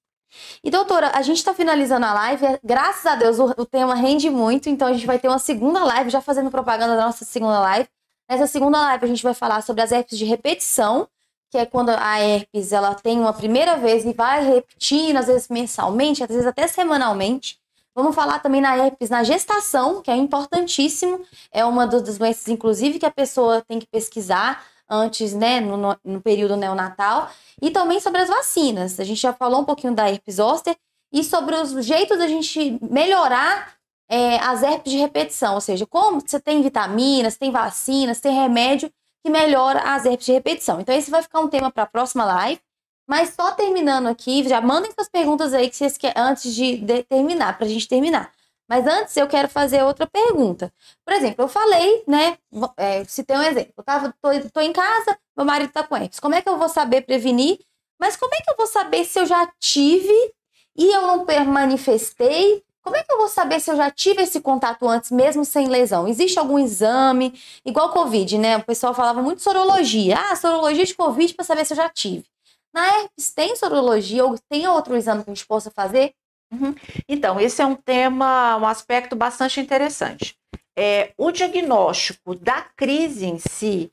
E doutora, a gente está finalizando a live, graças a Deus o, o, tema rende muito, então a gente vai ter uma segunda live, já fazendo propaganda da nossa segunda live. Nessa segunda live a gente vai falar sobre as herpes de repetição, que é quando a herpes ela tem uma primeira vez e vai repetindo, às vezes mensalmente, às vezes até semanalmente. Vamos falar também na herpes na gestação, que é importantíssimo. É uma das doenças, inclusive, que a pessoa tem que pesquisar antes, né, no, no período neonatal. E também sobre as vacinas. A gente já falou um pouquinho da herpes zoster e sobre os jeitos da gente melhorar é, as herpes de repetição. Ou seja, como você tem vitaminas, tem vacinas, tem remédio que melhora as herpes de repetição. Então, esse vai ficar um tema para a próxima live. Mas só terminando aqui, já mandem suas perguntas aí que vocês querem antes de, de terminar, para a gente terminar. Mas antes eu quero fazer outra pergunta. Por exemplo, eu falei, né? É, citei um exemplo. Eu tava, tô, tô em casa, meu marido tá com herpes. Como é que eu vou saber prevenir? Mas como é que eu vou saber se eu já tive e eu não manifestei como é que eu vou saber se eu já tive esse contato antes, mesmo sem lesão? Existe algum exame? Igual Covid, né? O pessoal falava muito sorologia. Ah, sorologia de Covid para saber se eu já tive. Na herpes, tem sorologia ou tem outro exame que a gente possa fazer? Uhum. Então, esse é um tema, um aspecto bastante interessante. É, o diagnóstico da crise em si,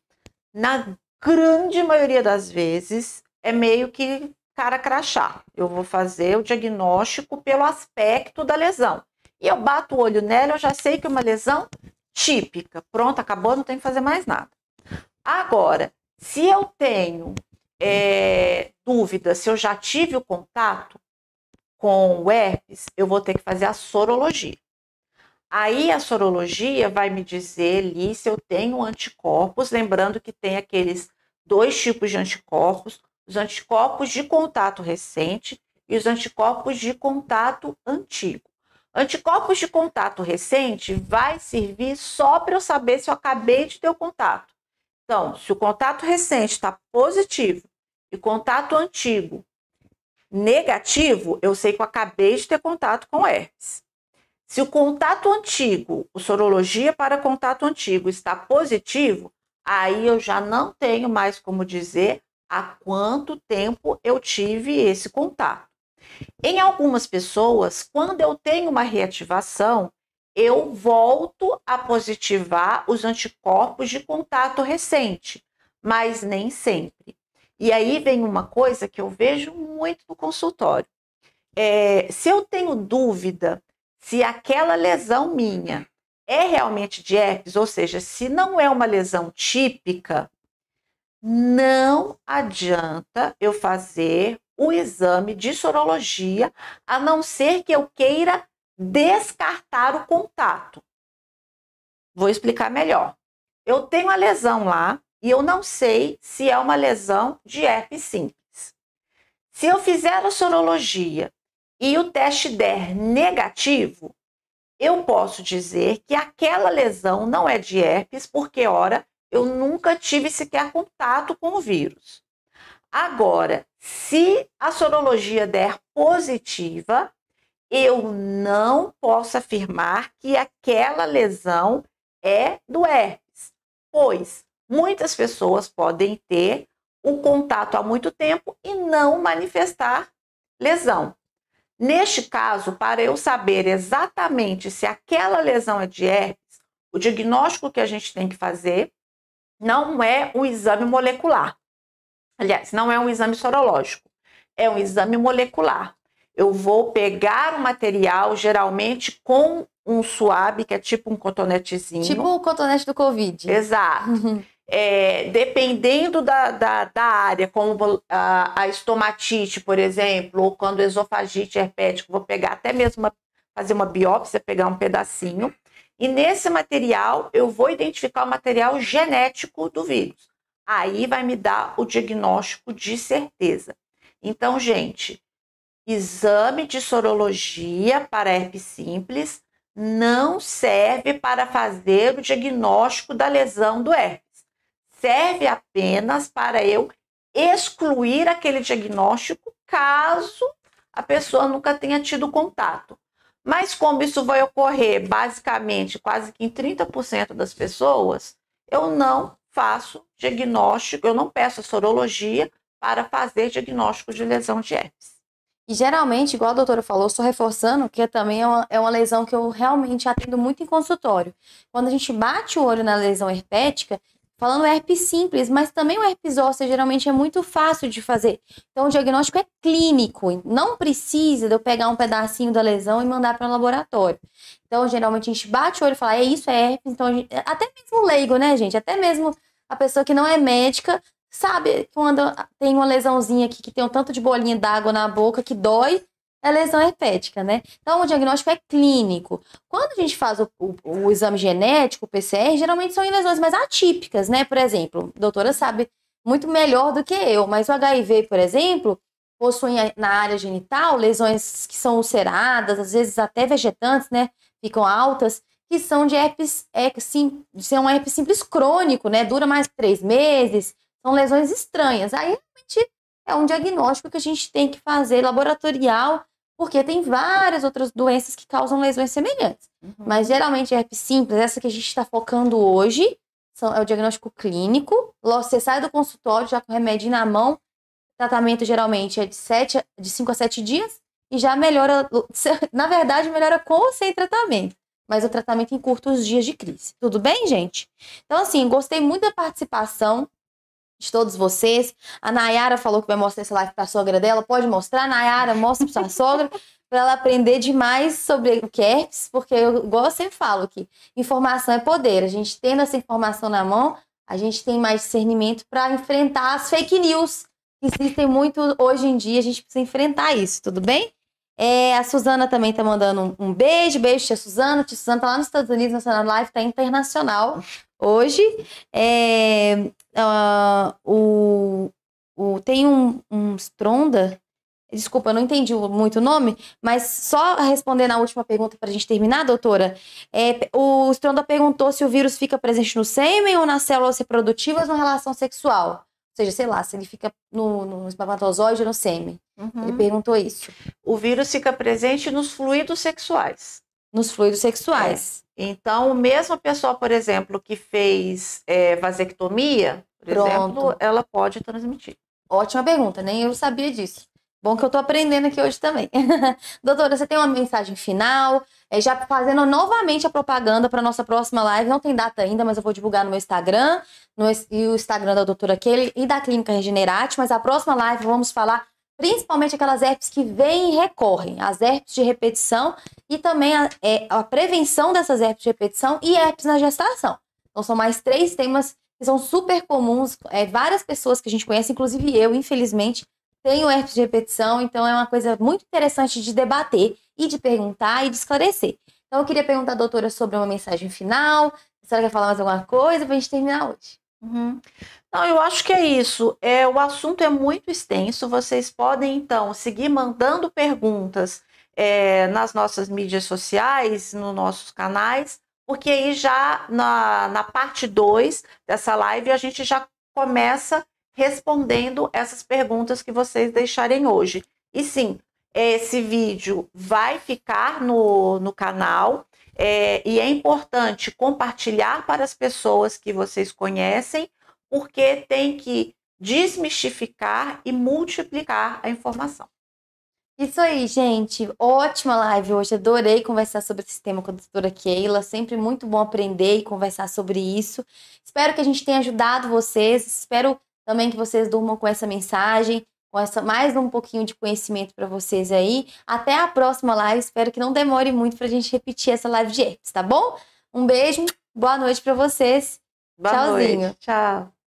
na grande maioria das vezes, é meio que cara crachá. Eu vou fazer o diagnóstico pelo aspecto da lesão. E eu bato o olho nela, eu já sei que é uma lesão típica. Pronto, acabou, não tem que fazer mais nada. Agora, se eu tenho é, dúvida se eu já tive o contato com o herpes, eu vou ter que fazer a sorologia. Aí a sorologia vai me dizer ali se eu tenho anticorpos, lembrando que tem aqueles dois tipos de anticorpos, os anticorpos de contato recente e os anticorpos de contato antigo. Anticorpos de contato recente vai servir só para eu saber se eu acabei de ter o contato. Então, se o contato recente está positivo e contato antigo negativo, eu sei que eu acabei de ter contato com herpes. Se o contato antigo, o sorologia para contato antigo está positivo, aí eu já não tenho mais como dizer há quanto tempo eu tive esse contato. Em algumas pessoas, quando eu tenho uma reativação, eu volto a positivar os anticorpos de contato recente, mas nem sempre. E aí vem uma coisa que eu vejo muito no consultório. É, se eu tenho dúvida se aquela lesão minha é realmente de herpes, ou seja, se não é uma lesão típica, não adianta eu fazer o exame de sorologia, a não ser que eu queira descartar o contato. Vou explicar melhor. Eu tenho a lesão lá e eu não sei se é uma lesão de herpes simples. Se eu fizer a sorologia e o teste der negativo, eu posso dizer que aquela lesão não é de herpes, porque, ora, eu nunca tive sequer contato com o vírus. Agora, se a sorologia der positiva, eu não posso afirmar que aquela lesão é do herpes, pois muitas pessoas podem ter o contato há muito tempo e não manifestar lesão. Neste caso, para eu saber exatamente se aquela lesão é de herpes, o diagnóstico que a gente tem que fazer não é um exame molecular. Aliás, não é um exame sorológico, é um exame molecular. Eu vou pegar o material, geralmente com um suave, que é tipo um cotonetezinho. Tipo o cotonete do Covid. Exato. Uhum é, dependendo da, da, da, área, como a, a, estomatite, por exemplo, ou quando esofagite herpético, vou pegar até mesmo uma, fazer uma biópsia, pegar um pedacinho. E nesse material, eu vou identificar o material genético do vírus. Aí vai me dar o diagnóstico de certeza. Então, gente, exame de sorologia para herpes simples não serve para fazer o diagnóstico da lesão do herpes serve apenas para eu excluir aquele diagnóstico caso a pessoa nunca tenha tido contato. Mas como isso vai ocorrer basicamente quase que em 30% das pessoas, eu não faço diagnóstico, eu não peço a sorologia para fazer diagnóstico de lesão de herpes. E geralmente, igual a doutora falou, estou reforçando que também é uma, é uma lesão que eu realmente atendo muito em consultório. Quando a gente bate o olho na lesão herpética, Falando herpes simples, mas também o herpes ósseo geralmente é muito fácil de fazer. Então, o diagnóstico é clínico, não precisa de eu pegar um pedacinho da lesão e mandar para o laboratório. Então, geralmente a gente bate o olho e fala, é isso, é herpes. Então, gente, até mesmo leigo, né, gente? Até mesmo a pessoa que não é médica sabe quando tem uma lesãozinha aqui que tem um tanto de bolinha d'água na boca que dói, é lesão herpética, né? Então, o diagnóstico é clínico. Quando a gente faz o, o, o, exame genético, o PCR, geralmente são em lesões mais atípicas, né? Por exemplo, a doutora sabe muito melhor do que eu, mas o HIV, por exemplo, possui na área genital lesões que são ulceradas, às vezes até vegetantes, né? Ficam altas, que são de herpes, é, sim, de um herpes simples crônico, né? Dura mais de três meses, são lesões estranhas. Aí, realmente, é um diagnóstico que a gente tem que fazer laboratorial porque tem várias outras doenças que causam lesões semelhantes. Uhum. Mas geralmente herpes simples, essa que a gente está focando hoje, são, é o diagnóstico clínico. Você sai do consultório já com remédio na mão. O tratamento geralmente é de, sete, de 5 a 7 dias e já melhora, na verdade, melhora com ou sem tratamento. Mas o tratamento em curtos dias de crise. Tudo bem, gente? Então, assim, gostei muito da participação de todos vocês. A Nayara falou que vai mostrar essa live para a sogra dela. Pode mostrar, Nayara, mostra para sua sogra, para ela aprender demais sobre o que é porque eu, igual eu sempre falo que informação é poder. A gente tendo essa informação na mão, a gente tem mais discernimento para enfrentar as fake news que existem muito hoje em dia. A gente precisa enfrentar isso, tudo bem? É, a Suzana também tá mandando um, um beijo, beijo, tia Suzana. Tia Suzana tá lá nos Estados Unidos, na Live, tá internacional hoje. É, uh, o, o, tem um, um Stronda, desculpa, eu não entendi muito o nome, mas só responder na última pergunta para a gente terminar, doutora. É, o Stronda perguntou se o vírus fica presente no sêmen ou nas células reprodutivas na relação sexual. Ou seja, sei lá, se ele fica no, no espermatozoide ou no sêmen. Uhum. Ele perguntou isso. O vírus fica presente nos fluidos sexuais. Nos fluidos sexuais. É. Então, mesmo a pessoa, por exemplo, que fez é, vasectomia, por Pronto. exemplo, ela pode transmitir. Ótima pergunta, nem eu sabia disso. Bom que eu tô aprendendo aqui hoje também. Doutora, você tem uma mensagem final? É, já fazendo novamente a propaganda para nossa próxima live. Não tem data ainda, mas eu vou divulgar no meu Instagram no, e o Instagram da doutora Kelly e da Clínica Regenerate. Mas a próxima live vamos falar principalmente aquelas herpes que vêm e recorrem, as herpes de repetição e também a, é, a prevenção dessas herpes de repetição e herpes na gestação. Então são mais três temas que são super comuns. É, várias pessoas que a gente conhece, inclusive eu, infelizmente, tenho herpes de repetição, então é uma coisa muito interessante de debater e de perguntar e de esclarecer. Então eu queria perguntar à doutora sobre uma mensagem final, se ela quer falar mais alguma coisa para a gente terminar hoje. Uhum. Não, eu acho que é isso. É, o assunto é muito extenso. Vocês podem, então, seguir mandando perguntas é, nas nossas mídias sociais, nos nossos canais, porque aí já na, na parte 2 dessa live a gente já começa respondendo essas perguntas que vocês deixarem hoje. E sim, esse vídeo vai ficar no, no canal. É, e é importante compartilhar para as pessoas que vocês conhecem, porque tem que desmistificar e multiplicar a informação. Isso aí, gente. Ótima live hoje. Adorei conversar sobre esse tema com a doutora Keila. Sempre muito bom aprender e conversar sobre isso. Espero que a gente tenha ajudado vocês. Espero também que vocês durmam com essa mensagem com essa mais um pouquinho de conhecimento para vocês aí. Até a próxima live. Espero que não demore muito para a gente repetir essa live de herpes, tá bom? Um beijo, boa noite para vocês. Boa Tchauzinho. Noite. Tchau.